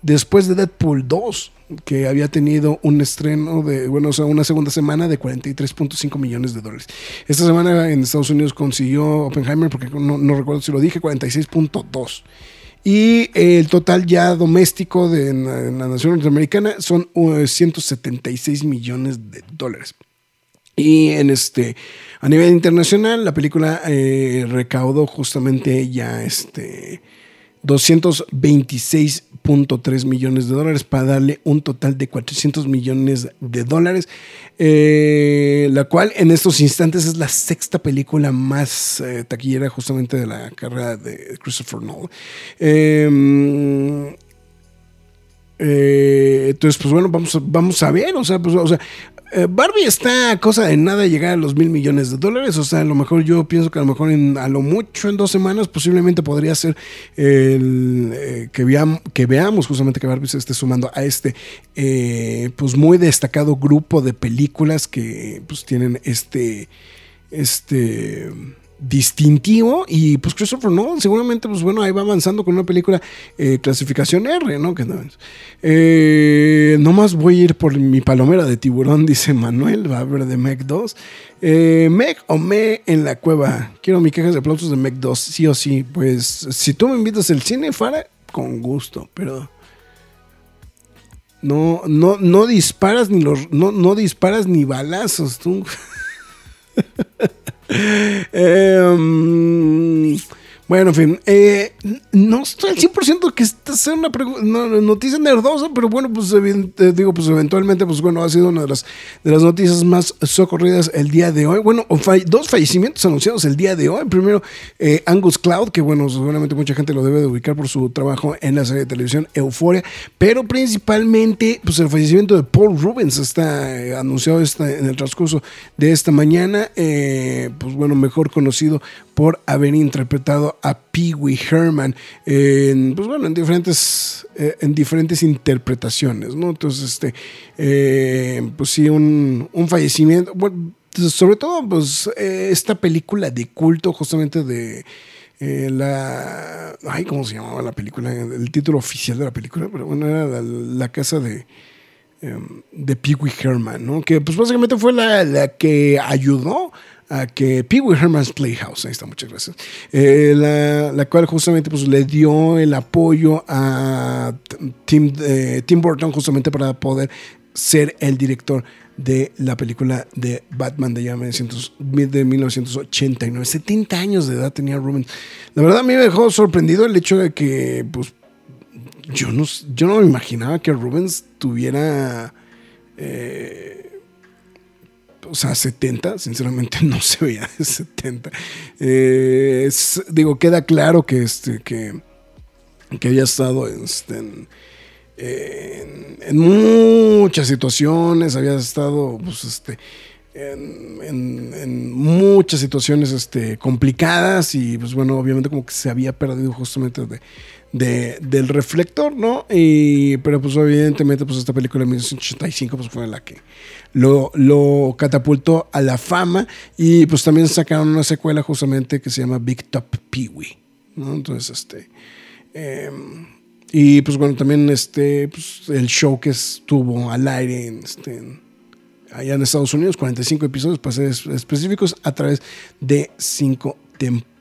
después de Deadpool 2, que había tenido un estreno de, bueno, o sea, una segunda semana de 43.5 millones de dólares. Esta semana en Estados Unidos consiguió Oppenheimer, porque no, recuerdo si lo dije, 46.2. Y el total ya doméstico de la, en la nación norteamericana son uh, 176 millones de dólares. Y en este, a nivel internacional, la película eh, recaudó justamente ya este 226.3 millones de dólares para darle un total de 400 millones de dólares, eh, la cual en estos instantes es la sexta película más eh, taquillera justamente de la carrera de Christopher Nolan. Eh, eh, entonces, pues bueno, vamos vamos a ver, o sea, pues, o sea, Barbie está a cosa de nada llegar a los mil millones de dólares, o sea, a lo mejor yo pienso que a lo mejor en, a lo mucho en dos semanas posiblemente podría ser el, eh, que, veam- que veamos justamente que Barbie se esté sumando a este eh, pues muy destacado grupo de películas que pues tienen este este distintivo y pues Christopher Nolan seguramente pues bueno ahí va avanzando con una película eh, clasificación R no que no, eh, más voy a ir por mi palomera de tiburón dice Manuel va a ver de Meg 2 eh, Meg o Me en la cueva. Quiero mi quejas de aplausos de Meg 2 sí o sí. Pues si tú me invitas al cine Fara con gusto pero no, no, no disparas ni los, no, no disparas ni balazos, tú. eh, bueno, en fin, eh, no estoy al 100% que esta sea una noticia nerdosa, pero bueno, pues eh, digo, pues eventualmente, pues bueno, ha sido una de las, de las noticias más socorridas el día de hoy. Bueno, dos fallecimientos anunciados el día de hoy. Primero, eh, Angus Cloud, que bueno, seguramente mucha gente lo debe de ubicar por su trabajo en la serie de televisión Euforia, pero principalmente, pues el fallecimiento de Paul Rubens está anunciado en el transcurso de esta mañana, pues bueno, mejor conocido por haber interpretado a Pee Wee Herman en, pues bueno, en diferentes, eh, en diferentes interpretaciones, ¿no? Entonces, este, eh, pues sí, un, fallecimiento, bueno, sobre todo, pues eh, esta película de culto justamente de... la. Ay, ¿cómo se llamaba la película? El título oficial de la película, pero bueno, era la, casa de. Em, de Pee Wee Herman, ¿no? Que pues básicamente fue la, la que ayudó a que Pee Wee Herman's Playhouse, ahí está, muchas gracias, eh, la, cual justamente pues, le dio el apoyo a Tim, eh, Tim Burton justamente para poder ser el director de la película de Batman de, ya 1989. 70 años de edad tenía Rubens. La verdad a mí me dejó sorprendido el hecho de que pues, yo, no, yo no me imaginaba que Rubens tuviera... Eh, o sea, 70, sinceramente no se veía de 70. Eh, digo, queda claro que, este, que, que había estado este, en, muchas situaciones, había estado pues, este, en, muchas situaciones este, complicadas y pues bueno, obviamente como que se había perdido justamente de, del reflector, ¿no? Y, pero pues evidentemente pues esta película de 1985 pues fue la que lo, catapultó a la fama y pues también sacaron una secuela justamente que se llama Big Top Pee-Wee, ¿no? Entonces, este... Em, y pues bueno, también este, pues, el show que estuvo al aire en, este, allá en Estados Unidos, 45 episodios, para ser específicos, a través de 5 temporadas.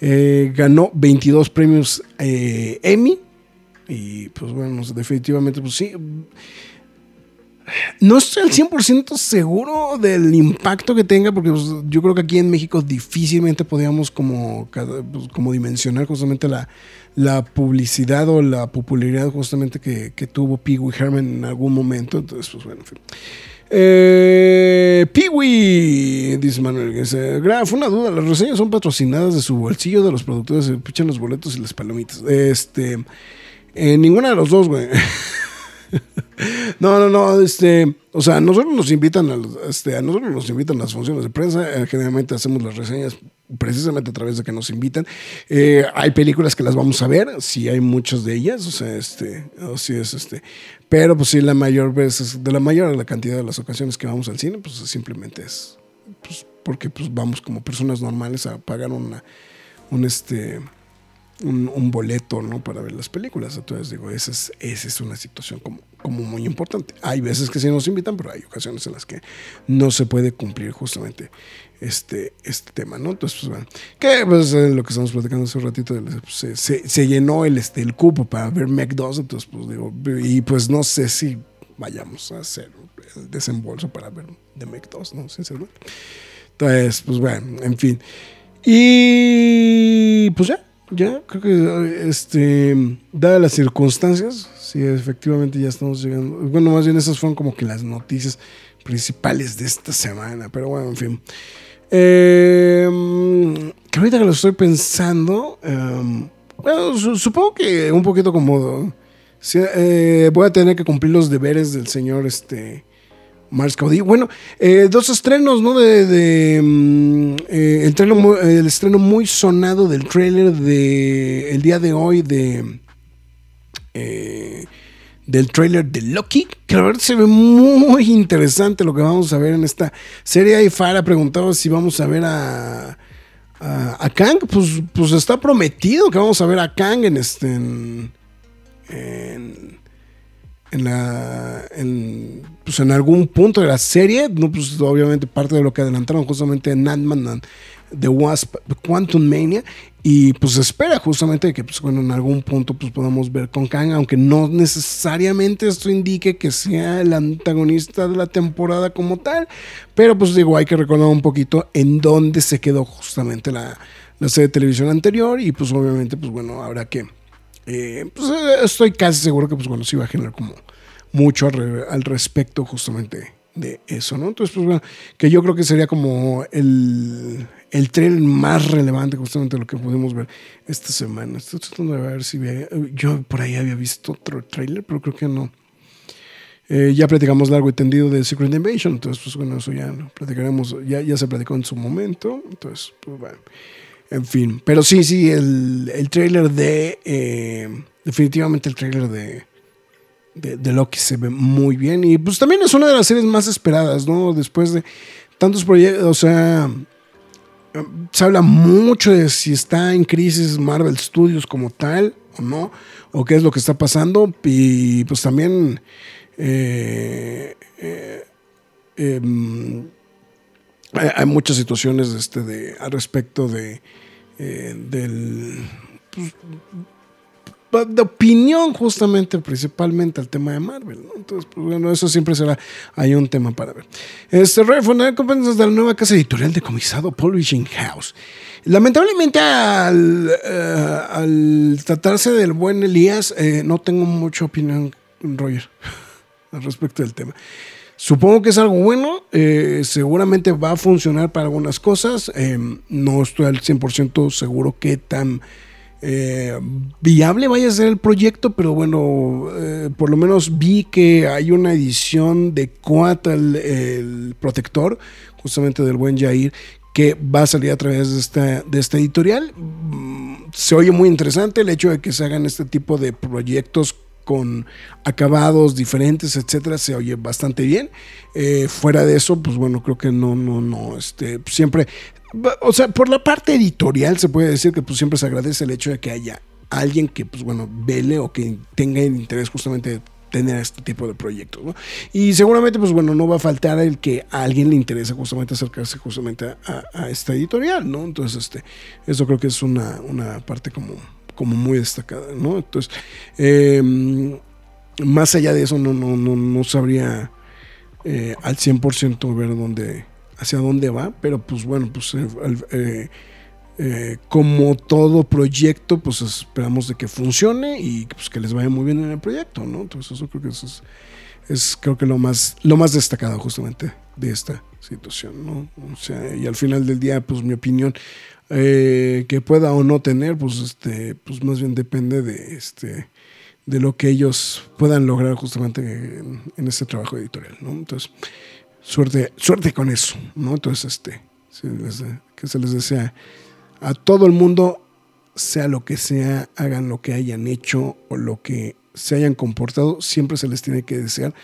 Eh, ganó 22 premios eh, Emmy. Y pues bueno, definitivamente, pues sí. No estoy al 100% seguro del impacto que tenga, porque pues, yo creo que aquí en México difícilmente podíamos como, pues, como dimensionar justamente la, la publicidad o la popularidad justamente que, que tuvo Pee Wee Herman en algún momento. Entonces, pues bueno, en fin. Eh, Piwi, dice Manuel. Dice, fue una duda. Las reseñas son patrocinadas de su bolsillo de los productores. Se pichan los boletos y las palomitas. Este, en ninguna de los dos, güey. no, no, no, este, o sea, nosotros nos invitan a, este, a nosotros nos invitan las funciones de prensa, eh, generalmente hacemos las reseñas precisamente a través de que nos invitan. Eh, hay películas que las vamos a ver, sí hay muchas de ellas, o sea, este, o es este, pero pues sí la mayor veces, de la mayor la cantidad de las ocasiones que vamos al cine, pues simplemente es, pues, porque pues vamos como personas normales a pagar una, un este, un, boleto ¿no? para ver las películas. Entonces digo, esa es, esa es una situación como, como muy importante. Hay veces que sí nos invitan, pero hay ocasiones en las que no se puede cumplir justamente este, este tema, ¿no? Entonces, pues bueno, que pues, lo que estamos platicando hace un ratito, se, se, llenó el, este, el cupo para ver Mac 2, entonces pues digo, y pues no sé si vayamos a hacer el desembolso para ver The Mac 2, ¿no? Sinceramente. Entonces, pues bueno, en fin. Y pues ya, ya, creo que este, dadas las circunstancias, sí, efectivamente ya estamos llegando. Bueno, más bien esas fueron como que las noticias principales de esta semana, pero bueno, en fin. Eh, que ahorita que lo estoy pensando, em, bueno, supongo que un poquito como eh, voy a tener que cumplir los deberes del señor este Mars Caudillo. Bueno, eh, dos estrenos, ¿no? De, mm, eh, el, estreno muy sonado del trailer de el día de hoy de eh, del trailer de Loki, que la verdad se ve muy interesante lo que vamos a ver en esta serie. Y Fara preguntaba si vamos a ver a a, a Kang, pues, pues está prometido que vamos a ver a Kang en este. En, en, en la. En, pues en algún punto de la serie. No, pues obviamente parte de lo que adelantaron justamente en Ant-Man The Wasp Quantum Mania. Y pues espera justamente que pues, bueno, en algún punto pues, podamos ver con Kang, aunque no necesariamente esto indique que sea el antagonista de la temporada como tal. Pero pues digo, hay que recordar un poquito en dónde se quedó justamente la, la serie de televisión anterior. Y pues obviamente, pues bueno, habrá que... Eh, pues, estoy casi seguro que pues bueno, sí va a generar como mucho al, al respecto justamente de eso, ¿no? Entonces, pues bueno, que yo creo que sería como el, el trailer más relevante justamente lo que pudimos ver esta semana. Estoy tratando de ver si yo por ahí había visto otro trailer, pero creo que no. Eh, ya platicamos largo y tendido de Secret Invasion, entonces pues bueno, eso ya lo platicaremos, ya, ya se platicó en su momento, entonces pues bueno, en fin. Pero sí, sí, el, el trailer de, eh, definitivamente el trailer de, de, de, Loki se ve muy bien y pues también es una de las series más esperadas, ¿no? Después de tantos proyectos, o sea, se habla mucho de si está en crisis Marvel Studios como tal o no, o qué es lo que está pasando. Y pues también eh, eh, eh, hay, muchas situaciones este de, al respecto de del pues, de opinión justamente, principalmente al tema de Marvel. ¿no? Entonces, pues bueno, eso siempre será hay un tema para ver. Este Ray Fonda competencias de la nueva casa editorial de comisado Publishing House. Lamentablemente al, uh, al tratarse del buen Elías, eh, no tengo mucha opinión, Roger, al respecto del tema. Supongo que es algo bueno, eh, seguramente va a funcionar para algunas cosas, eh, no estoy al 100% seguro qué tan eh, viable vaya a ser el proyecto, pero bueno, eh, por lo menos vi que hay una edición de Coatl, el protector, justamente del buen Jair, que va a salir a través de esta editorial. Mm, se oye muy interesante el hecho de que se hagan este tipo de proyectos con acabados diferentes, etcétera, se oye bastante bien. Eh, fuera de eso, pues bueno, creo que no, no, no, este, siempre o sea, por la parte editorial se puede decir que pues siempre se agradece el hecho de que haya alguien que, pues bueno, vele o que tenga el interés justamente de tener este tipo de proyectos, ¿no? Y seguramente, pues bueno, no va a faltar el que a alguien le interese justamente acercarse justamente a, esta editorial, ¿no? Entonces, este, eso creo que es una, una parte como, como muy destacada, ¿no? Entonces, eh, más allá de eso, no, no, no, no sabría eh, al 100% ver dónde hacia dónde va, pero pues bueno, pues eh, eh, como todo proyecto, pues esperamos de que funcione y pues, que les vaya muy bien en el proyecto, ¿no? Entonces eso creo que eso es, es creo que lo más, lo más destacado justamente de esta situación, ¿no? O sea, y al final del día, pues mi opinión, eh, que pueda o no tener, pues este, pues más bien depende de este de lo que ellos puedan lograr justamente en, en este trabajo editorial, ¿no? Entonces, suerte, suerte con eso, ¿no? Entonces, este, que se les desea a todo el mundo, sea lo que sea, hagan lo que hayan hecho o lo que se hayan comportado, siempre se les tiene que desear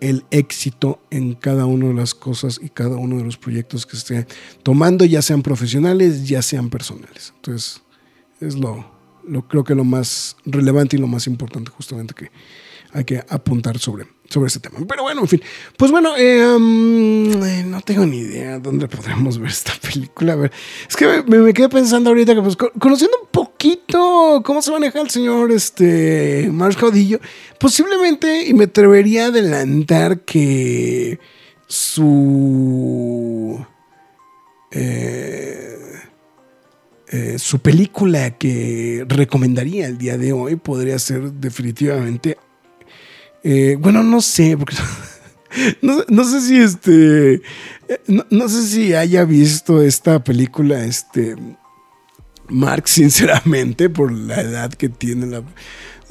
el éxito en cada una de las cosas y cada uno de los proyectos que estén tomando, ya sean profesionales, ya sean personales. Entonces, es lo, lo creo que lo más relevante y lo más importante justamente que hay que apuntar sobre sobre ese tema. Pero bueno, en fin. Pues bueno, eh, um, no tengo ni idea dónde podremos ver esta película. A ver, es que me, me quedé pensando ahorita que, pues, conociendo un poquito cómo se maneja el señor este, Mars Caudillo, posiblemente, y me atrevería a adelantar que su. Eh, eh, su película que recomendaría el día de hoy podría ser definitivamente eh, bueno, no sé, porque no, no sé si este. No, sé si haya visto esta película, este. Mark, sinceramente, por la edad que tiene la,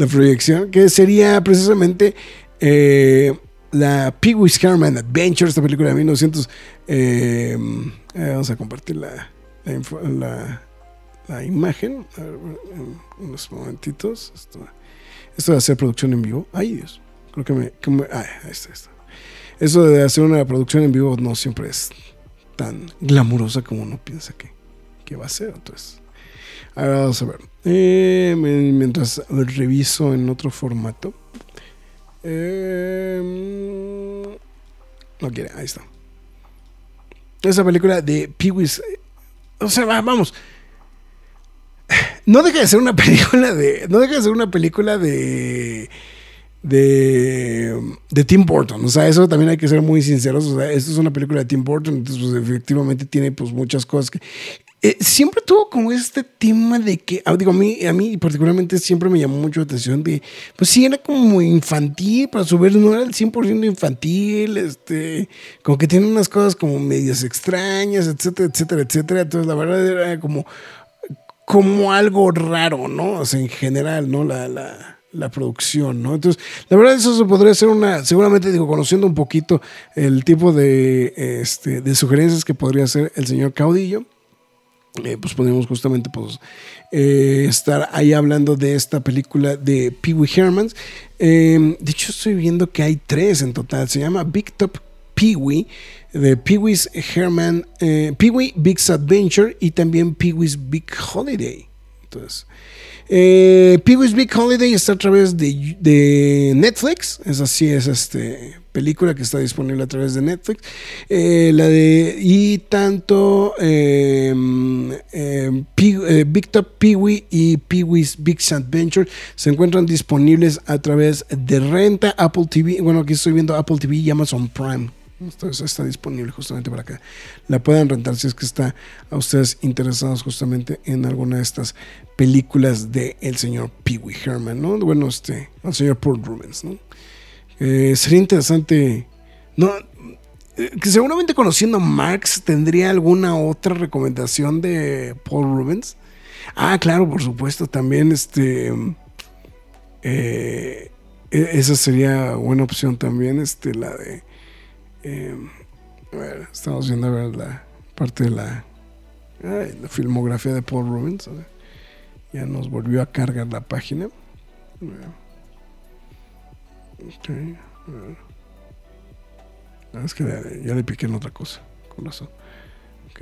proyección, que sería precisamente eh, la Pee Wee's Herman Adventure, esta película de 1900. Eh, vamos a compartir la, imagen. A ver, unos momentitos. Esto, esto de hacer producción en vivo. Ay, Dios. Creo que me. Que me ah, está, está. Eso de hacer una producción en vivo no siempre es tan glamurosa como uno piensa que, qué va a ser. Entonces, ahora vamos a ver. Eh, mientras reviso en otro formato. Eh, no quiere, ahí está. Esa película de pee O sea, vamos. No deja de ser una película de. No deja de ser una película de. De, de Tim Burton. O sea, eso también hay que ser muy sinceros. O sea, esto es una película de Tim Burton. Entonces, pues, efectivamente tiene pues muchas cosas que. Eh, siempre tuvo como este tema de que, ah, digo, a mí, a mí particularmente siempre me llamó mucho la atención de, pues sí, era como infantil, para su vez no era el 100% infantil, este, como que tiene unas cosas como medias extrañas, etcétera, etcétera, etcétera. Entonces, la verdad era como, como algo raro, ¿no? O sea, en general, ¿no? La, la, la producción, ¿no? Entonces, la verdad, eso se podría ser una, seguramente, digo, conociendo un poquito el tipo de, este, de sugerencias que podría hacer el señor Caudillo eh, pues podemos justamente pues, eh, estar ahí hablando de esta película de Pee Wee Herman. Eh, de hecho, estoy viendo que hay tres en total. Se llama Big Top Pee Wee, de Pee Wee's Herman, Pee Wee Big's Adventure y también Pee Wee's Big Holiday. Entonces, eh, Pee Wee's Big Holiday está a través de, Netflix. Es así, es este película que está disponible a través de Netflix. Eh, la de y tanto em, em, eh, Big Top Pee Wee y Pee Wee's Big Adventure se encuentran disponibles a través de renta Apple TV. Bueno, aquí estoy viendo Apple TV y Amazon Prime. Entonces está disponible justamente para que la puedan rentar si es que está a ustedes interesados justamente en alguna de estas películas de el señor Pee Wee Herman, ¿no? Bueno, este, el señor Paul Rubens, ¿no? Eh, sería interesante, no, eh, que seguramente conociendo a Marx tendría alguna otra recomendación de Paul Rubens. Ah, claro, por supuesto, también este, eh, e-, esa sería buena opción también, este, la de eh, a ver, estamos viendo a ver la parte de la, la filmografía de Paul Rubens. Ya nos volvió a cargar la página. Ok. Ah, es que ya, le piqué en otra cosa. Con razón. Ok.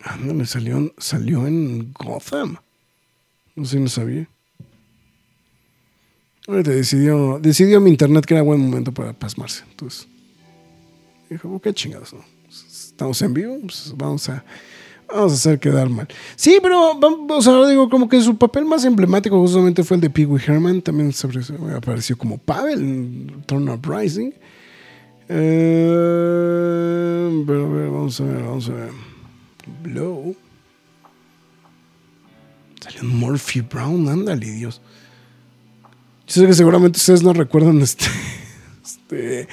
A ver. me salió, salió en Gotham. No sé, no sabía. Ahorita decidió, decidió mi internet que era buen momento para pasmarse. Entonces, dijo, qué chingados, ¿no? Estamos en vivo, pues vamos a, vamos a hacer quedar mal. Sí, pero, o sea, digo, como que su papel más emblemático justamente fue el de Pee Wee Herman. También apareció como Pavel en Turn Up Rising. Eh, pero a vamos a ver, vamos a ver. Blow. Salió Murphy Brown, ándale, Dios. Yo sé que seguramente ustedes no recuerdan este, este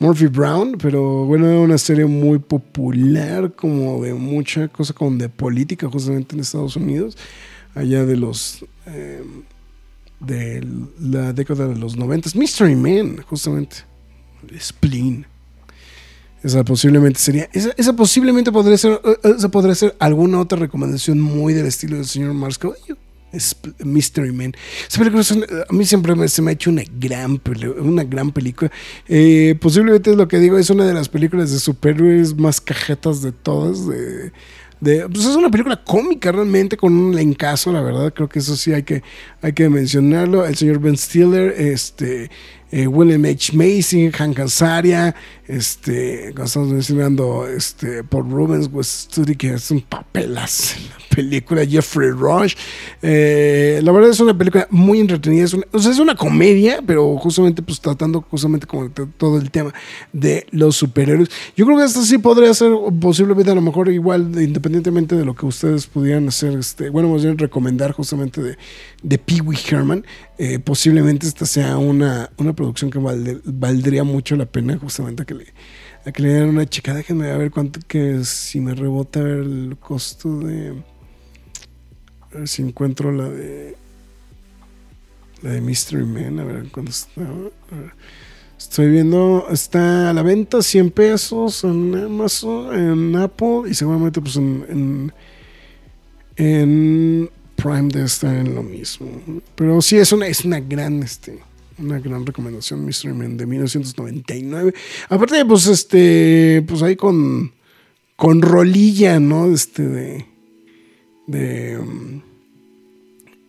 Murphy Brown, pero bueno, era una serie muy popular, como de mucha cosa, como de política justamente en Estados Unidos, allá de los... Eh, de la década de los 90. Mystery Man, justamente. Spleen. Esa posiblemente sería. Esa, posiblemente podría ser. Eh, esa podría ser alguna otra recomendación muy del estilo del señor Mars Mystery Man. a mí siempre se me ha hecho una gran, una gran película. Eh, posiblemente es lo que digo, es una de las películas de superhéroes más cajetas de todas. Pues es una película cómica realmente, con un encaso, la verdad. Creo que eso sí hay que, hay que mencionarlo. El señor Ben Stiller, este, eh, William H. Macy, Hank Azaria, este, cuando estamos mencionando este, Paul Rubens, West que es un papelazo la película, Jeffrey Rush. Eh, la verdad es una película muy entretenida, es una, es una comedia, pero justamente pues tratando justamente como todo el tema de los superhéroes. Yo creo que esta sí podría ser posiblemente a lo mejor igual, independientemente de lo que ustedes pudieran hacer, este, bueno, más bien recomendar justamente de, de Pee Wee Herman. Eh, posiblemente esta sea una, una producción que valdría mucho la pena justamente que le, a que le den una chica. Déjenme ver cuánto que si me rebota ver el costo de... A ver si encuentro la de... La de Mystery Man, a ver cuánto está. Estoy viendo, está a la venta 100 pesos en Amazon, en Apple y seguramente pues en, en, Prime de estar en lo mismo. Pero sí, es una, es una gran, este, Una gran recomendación, Mystery Man de 1999. Aparte, pues, este, pues ahí con, con rolilla, ¿no? Este, de, de,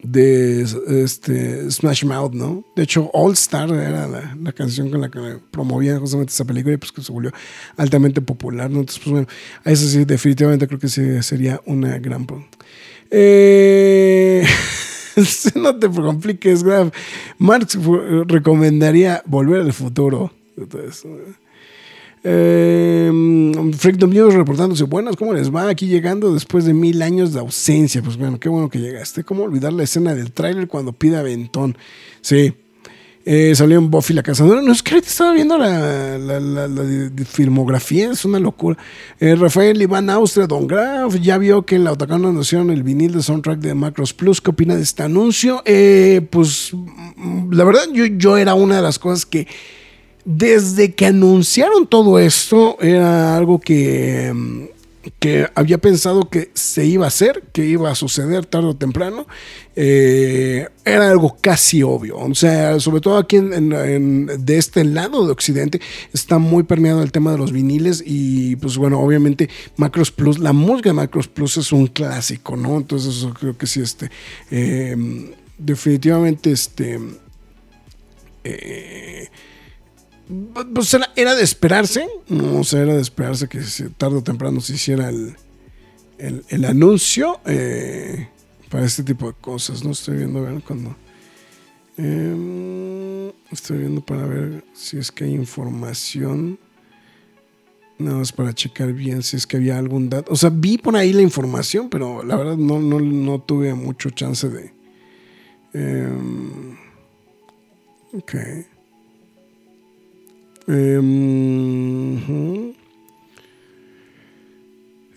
de este, Smash Mouth, ¿no? De hecho, All Star era la, la canción con la que promovía justamente esa película y pues que se volvió altamente popular, ¿no? Entonces, pues bueno, eso sí, definitivamente creo que sí sería una gran... Eh... no te compliques, Graf. Marx recomendaría volver al futuro. Eh, Freakdom News reportándose buenas, ¿cómo les va? Aquí llegando después de mil años de ausencia. Pues bueno, qué bueno que llegaste. ¿Cómo olvidar la escena del tráiler cuando pide aventón? Sí, eh, salió en Buffy la cazadora. No es que ahorita estaba viendo la, filmografía, es una locura. Eh, Rafael Iván Austria, Don Graf, ya vio que en la Otacán anunciaron el vinil de soundtrack de Macros Plus. ¿Qué opina de este anuncio? Eh, pues mm, la verdad, yo, yo era una de las cosas que desde que anunciaron todo esto, era algo que mm, que había pensado que se iba a hacer, que iba a suceder tarde o temprano, eh, era algo casi obvio. O sea, sobre todo aquí de este lado de Occidente está muy permeado el tema de los viniles y pues bueno, obviamente Macros Plus, la música de Macros Plus es un clásico, ¿no? Entonces eso creo que sí, este, eh, definitivamente, este... Eh, pues era, de esperarse, o sea, era de esperarse que tarde o temprano se hiciera el, el, anuncio eh, para este tipo de cosas, ¿no? Estoy viendo, ver cuando... Em, estoy viendo para ver si es que hay información. Nada más para checar bien si es que había algún dato. O sea, vi por ahí la información, pero la verdad no, no, no tuve mucho chance de... Eh, ok. Em,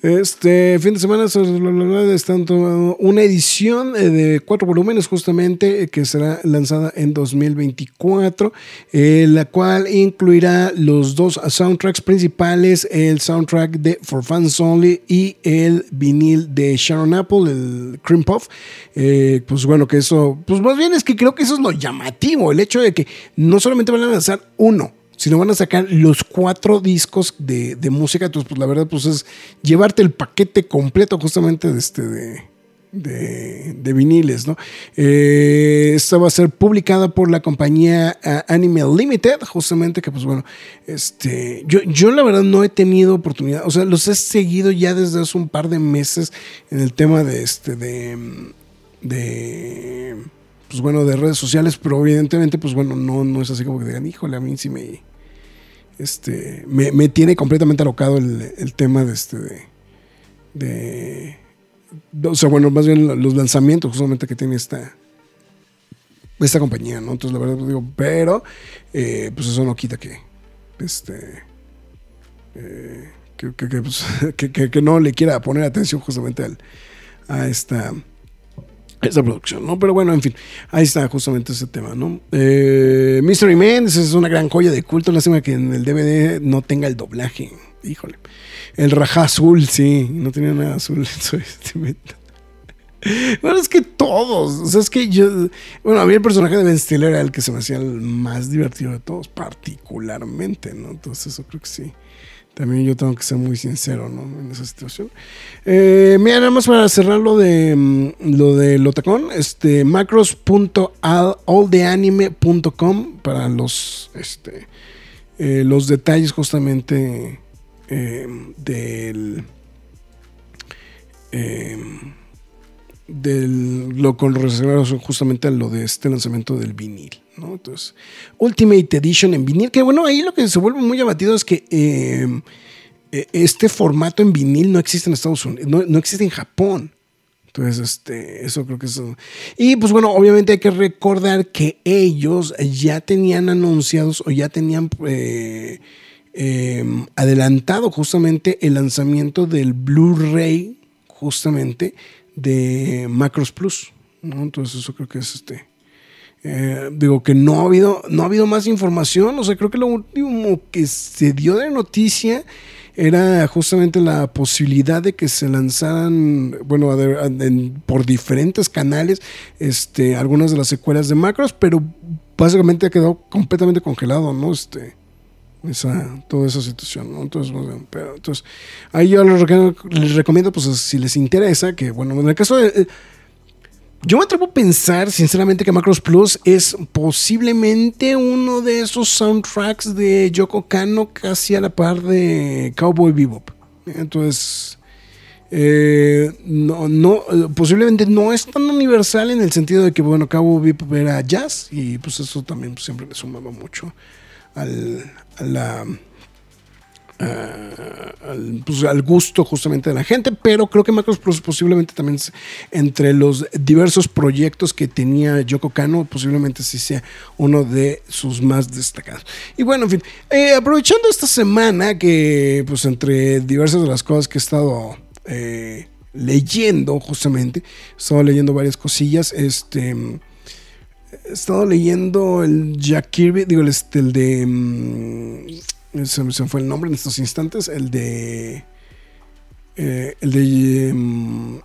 este fin de semana están tomando una edición eh, de cuatro volúmenes justamente eh, que será lanzada en 2024, eh, la cual incluirá los dos soundtracks principales, el soundtrack de For Fans Only y el vinil de Sharon Apple, el Cream Puff. pues bueno, que eso, pues más bien es que creo que eso es lo llamativo, el hecho de que no solamente van a lanzar uno, si no van a sacar los cuatro discos de, música. Entonces, pues la verdad, pues es llevarte el paquete completo justamente de este de, de, viniles, ¿no? Eh, esta va a ser publicada por la compañía uh, Anime Limited, justamente que pues bueno, este, yo, yo la verdad no he tenido oportunidad, o sea, los he seguido ya desde hace un par de meses en el tema de este, de, de pues bueno, de redes sociales, pero evidentemente, pues bueno, no, no es así como que digan, híjole, a mí sí me, este, me, tiene completamente alocado el, tema de este, de, o sea, bueno, más bien los lanzamientos justamente que tiene esta, esta compañía, ¿no? Entonces, la verdad, pues, digo, pero, eh, pues eso no quita que, este, eh, pues, que, que, no le quiera poner atención justamente al, a esta esa producción, ¿no? Pero bueno, en fin, ahí está justamente ese tema, ¿no? Eh, Mystery Man es una gran joya de culto, lástima que en el DVD no tenga el doblaje, híjole. El Raja Azul, sí, no tenía nada azul en. Bueno, es que todos, o sea, es que yo, bueno, a mí el personaje de Ben Stiller era el que se me hacía el más divertido de todos, particularmente, ¿no? Entonces eso creo que sí. También yo tengo que ser muy sincero, ¿no? En esa situación. Eh, mira, nada más para cerrar lo de mm, lo de Lotacón, este macros.alltheanime.com para los este eh, los detalles justamente eh, del del lo con justamente a lo de este lanzamiento del vinil. ¿no? Entonces, Ultimate Edition en vinil, que bueno, ahí lo que se vuelve muy abatido es que eh, e, este formato en vinil no existe en Estados Unidos, no, existe en Japón. Entonces, este, eso creo que es. Y pues bueno, obviamente hay que recordar que ellos ya tenían anunciados o ya tenían eh, adelantado justamente el lanzamiento del Blu-ray, justamente de Macros Plus. Entonces, eso creo que es este eh, digo que no ha habido, no ha habido más información. O sea, creo que lo último que se dio de noticia era justamente la posibilidad de que se lanzaran, bueno, por diferentes canales, este, algunas de las secuelas de Macros, pero básicamente ha quedado completamente congelado, ¿no? Este, esa, toda esa situación. Entonces, pero, entonces ahí yo les recomiendo, pues si les interesa, que bueno, en el caso de... Eh, yo me atrevo a pensar, sinceramente, que Macros Plus es posiblemente uno de esos soundtracks de Yoko Kano casi a la par de Cowboy Bebop. Entonces, eh, no, no, posiblemente no es tan universal en el sentido de que, bueno, Cowboy Bebop era jazz y pues eso también pues, siempre le sumaba mucho al, al, pues, al, gusto justamente de la gente, pero creo que Macros Plus posiblemente también entre los diversos proyectos que tenía Yoko Kano, posiblemente sí sea uno de sus más destacados. Y bueno, en fin, eh, aprovechando esta semana que pues entre diversas de las cosas que he estado eh, leyendo justamente, he estado leyendo varias cosillas, este... He estado leyendo el Jack Kirby, digo, este, el de... Mm, se me fue el nombre en estos instantes, el de... Eh, el de... Em,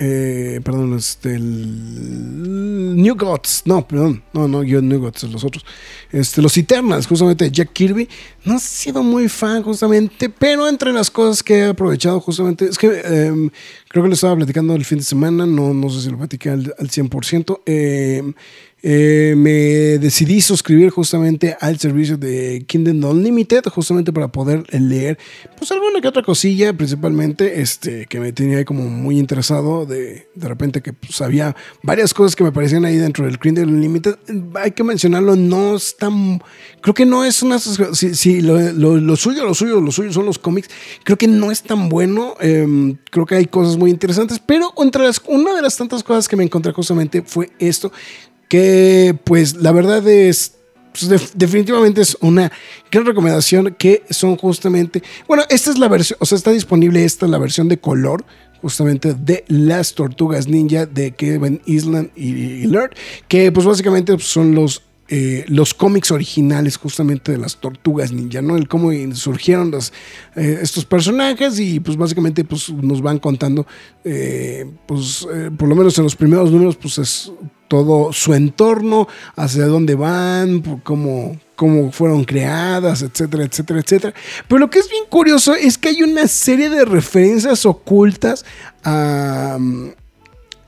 eh, perdón, este, el New Gods, no, perdón, no, no, yo New Gods, los otros, este, los Eternals, justamente Jack Kirby, no he sido muy fan justamente, pero entre las cosas que he aprovechado justamente, es que em, creo que lo estaba platicando el fin de semana, no, no sé si lo platicé al, al 100%, eh, em, eh, me decidí suscribir justamente al servicio de Kingdom Unlimited, justamente para poder leer pues alguna que otra cosilla, principalmente este, que me tenía como muy interesado, de, de repente que pues, había varias cosas que me parecían ahí dentro del Kingdom Unlimited. Hay que mencionarlo, no es tan, creo que no es una, si, si lo, lo, suyo, lo suyo, lo suyo son los cómics, creo que no es tan bueno, em, creo que hay cosas muy interesantes, pero entre las, una de las tantas cosas que me encontré justamente fue esto, que pues la verdad es pues, definitivamente es una gran recomendación que son justamente, bueno, esta es la versión, o sea, está disponible esta, la versión de color, justamente de las tortugas ninja de Kevin Island y, Lord, que pues básicamente pues, son los eh, los cómics originales justamente de las tortugas ninja, ¿no? El cómo surgieron los, eh, estos personajes y pues básicamente pues nos van contando, eh, pues por lo menos en los primeros números pues es todo su entorno, hacia dónde van, cómo, cómo fueron creadas, etcétera, etcétera, etcétera. Pero lo que es bien curioso es que hay una serie de referencias ocultas a,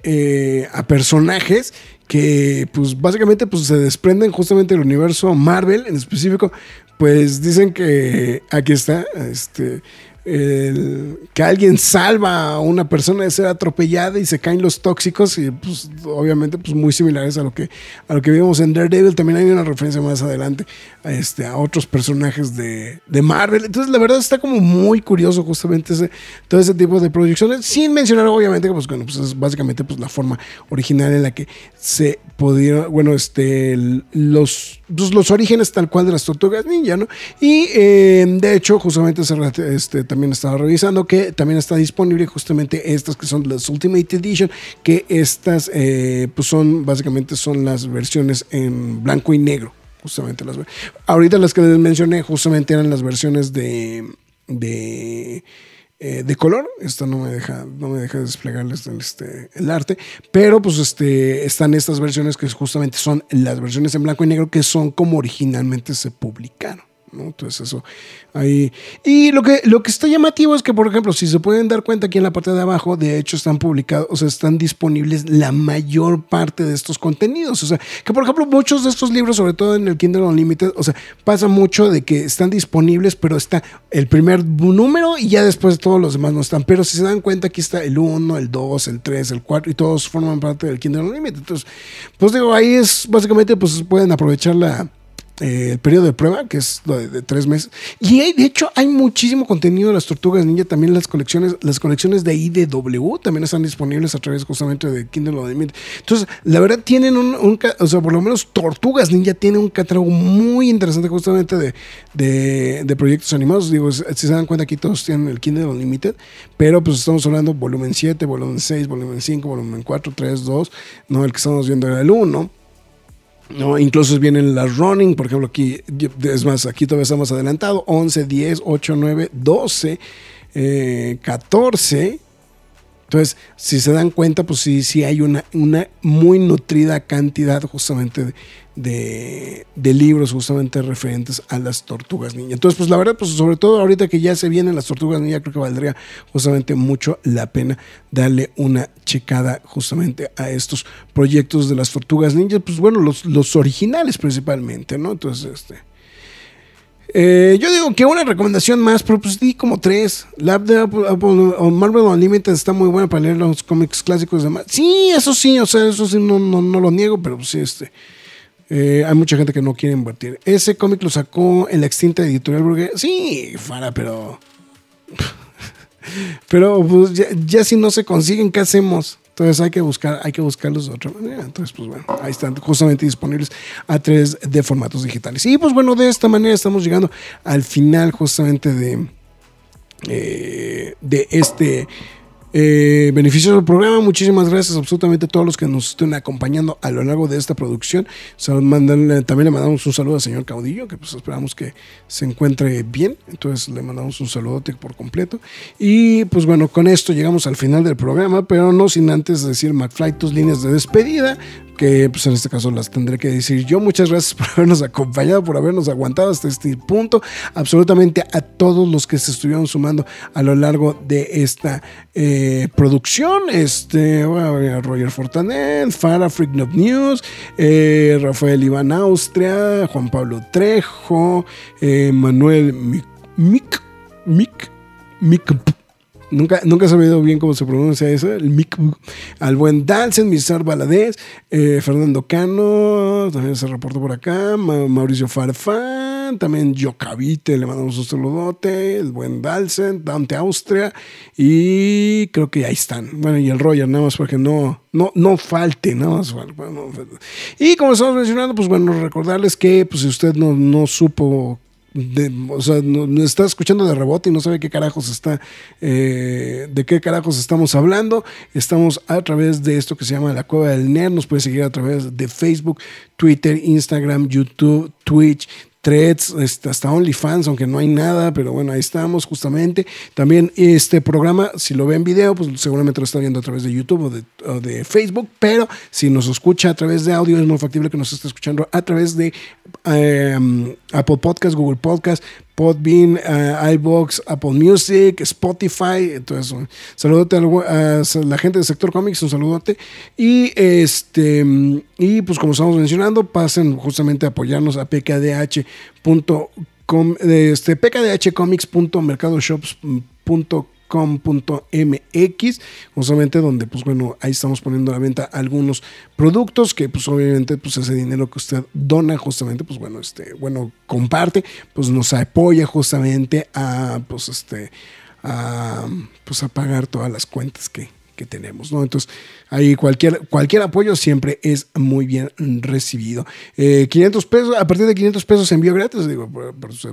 eh, a personajes que pues básicamente pues se desprenden justamente del universo Marvel en específico pues dicen que aquí está este que alguien salva a una persona de ser atropellada y se caen los tóxicos y pues obviamente pues muy similares a lo que a lo que vimos en Daredevil. También hay una referencia más adelante a, este, a otros personajes de, de Marvel. Entonces la verdad está como muy curioso justamente ese, todo ese tipo de producciones sin mencionar obviamente que pues, bueno, pues es básicamente pues la forma original en la que se pudieron bueno este los, pues, los orígenes tal cual de las tortugas ninja ¿no? y eh, de hecho justamente este, también estaba revisando que también está disponible justamente estas que son las Ultimate Edition, que estas eh, pues son básicamente son las versiones en blanco y negro. Justamente las ahorita las que les mencioné justamente eran las versiones de de, eh, de color. Esta no me deja, no me deja desplegarles este, el arte. Pero pues este, están estas versiones que justamente son las versiones en blanco y negro que son como originalmente se publicaron. Entonces eso ahí. Y lo que, lo que está llamativo es que, por ejemplo, si se pueden dar cuenta aquí en la parte de abajo, de hecho están publicados, o sea, están disponibles la mayor parte de estos contenidos. O sea, que por ejemplo muchos de estos libros, sobre todo en el Kindle Unlimited, o sea, pasa mucho de que están disponibles, pero está el primer número y ya después todos los demás no están. Pero si se dan cuenta, aquí está el 1, el 2, el 3, el 4 y todos forman parte del Kindle Unlimited. Entonces, pues digo, ahí es básicamente, pues pueden aprovechar la eh, el periodo de prueba, que es de, tres meses. Y de hecho hay muchísimo contenido de las tortugas ninja, también las colecciones, las colecciones de IDW también están disponibles a través justamente de Kindle Unlimited. Entonces, la verdad tienen un, o sea, por lo menos Tortugas Ninja tiene un catálogo muy interesante justamente de, de, proyectos animados. Digo, si se dan cuenta aquí todos tienen el Kindle Unlimited, pero pues estamos hablando volumen 7, volumen 6, volumen 5, volumen 4, 3, 2, no, el que estamos viendo era el 1 ¿no? Incluso vienen las running, por ejemplo, aquí, es más, aquí todavía estamos adelantado, 11, 10, 8, 9, 12, 14, Entonces, si se dan cuenta, pues sí, sí hay una, una muy nutrida cantidad justamente de, de, libros justamente referentes a las tortugas niñas. Entonces, pues la verdad, pues sobre todo ahorita que ya se vienen las tortugas niñas, creo que valdría justamente mucho la pena darle una checada justamente a estos proyectos de las tortugas ninjas, pues bueno, los, los originales principalmente, ¿no? Entonces, este... Eh, yo digo que una recomendación más, pero pues di como tres. La app de Apple, Marvel Unlimited está muy buena para leer los cómics clásicos de Marvel. Sí, eso sí, o sea, eso sí no, no, no lo niego, pero pues sí, este. Eh, hay mucha gente que no quiere invertir. Ese cómic lo sacó en la extinta editorial Burgués. Sí, Fara, pero. pero pues ya, ya si no se consiguen, ¿qué hacemos? Entonces hay que buscar, hay que buscarlos de otra manera. Entonces, pues bueno, ahí están justamente disponibles a través de formatos digitales. Y pues bueno, de esta manera estamos llegando al final justamente de, eh, de este eh, beneficioso programa. Muchísimas gracias absolutamente a todos los que nos estén acompañando a lo largo de esta producción. Mandan- también le mandamos un saludo al señor Caudillo, que pues esperamos que se encuentre bien. Entonces le mandamos un saludote por completo. Y pues bueno, con esto llegamos al final del programa, pero no sin antes decir McFly tus líneas de despedida que pues en este caso las tendré que decir yo. Muchas gracias por habernos acompañado, por habernos aguantado hasta este punto. Absolutamente a todos los que se estuvieron sumando a lo largo de esta eh, producción. Este, Roger Fortanet, Farah Freak Noob News, eh, Rafael Iván Austria, Juan Pablo Trejo, eh, Manuel Mic, Mic, Nunca, nunca he sabido bien cómo se pronuncia eso. El mic, al buen Dalsen, Mizar Baladés, eh, Fernando Cano, también se reportó por acá. Ma- Mauricio Farfán, también Yocavite, le mandamos un saludote. El buen Dalsen, Dante Austria. Y creo que ahí están. Bueno, y el Roger, nada más porque no, no, no falte, nada más. y como estamos mencionando, pues bueno, recordarles que pues, si usted no, no supo o sea, no, no está escuchando de rebote y no sabe qué carajos está, eh, de qué carajos estamos hablando. Estamos a través de esto que se llama La Cueva del Nerd. Nos puede seguir a través de Facebook, Twitter, Instagram, YouTube, Twitch. Threads, este, hasta OnlyFans, aunque no hay nada, pero bueno, ahí estamos justamente. También este programa, si lo ve en video, pues seguramente lo está viendo a través de YouTube o de, o de Facebook, pero si nos escucha a través de audio, es muy factible que nos esté escuchando a través de eh, Apple Podcast, Google Podcast, Podbean, uh, iBox, Apple Music, Spotify. Entonces, un saludote a la gente del sector cómics, un saludote. Y este y pues como estamos mencionando, pasen justamente a apoyarnos a pkdh.com, este, pkdhcomics.mercadoshops.com com.mx, justamente donde pues bueno, ahí estamos poniendo a la venta algunos productos que pues obviamente pues ese dinero que usted dona justamente pues bueno, este, bueno, comparte, pues nos apoya justamente a pues este a pues a pagar todas las cuentas que, que tenemos, ¿no? Entonces, ahí cualquier, cualquier apoyo siempre es muy bien recibido. Eh, 500 pesos, a partir de 500 pesos envío gratis, digo,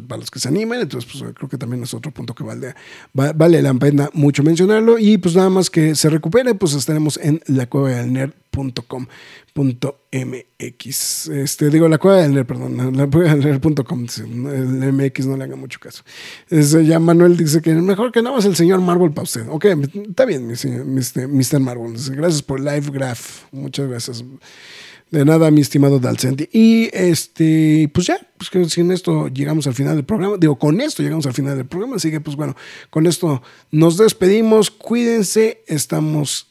para los que se animen, entonces, pues creo que también es otro punto que vale, va- vale la pena mucho mencionarlo. Y pues nada más que se recupere, pues estaremos en la cueva del nerd.com.mx. Este, digo, la cueva del nerd, perdón, la cueva del sí, El MX no le haga mucho caso. Es, ya Manuel dice que mejor que nada más el señor Marvel para usted. Ok, está bien, Mr. Mr. Marvel. Dice, Gracias por Live Graph. Muchas gracias. De nada, mi estimado Dalcenti. Y este, pues ya, pues que sin esto llegamos al final del programa. Digo, con esto llegamos al final del programa. Así que, pues bueno, con esto nos despedimos. Cuídense, estamos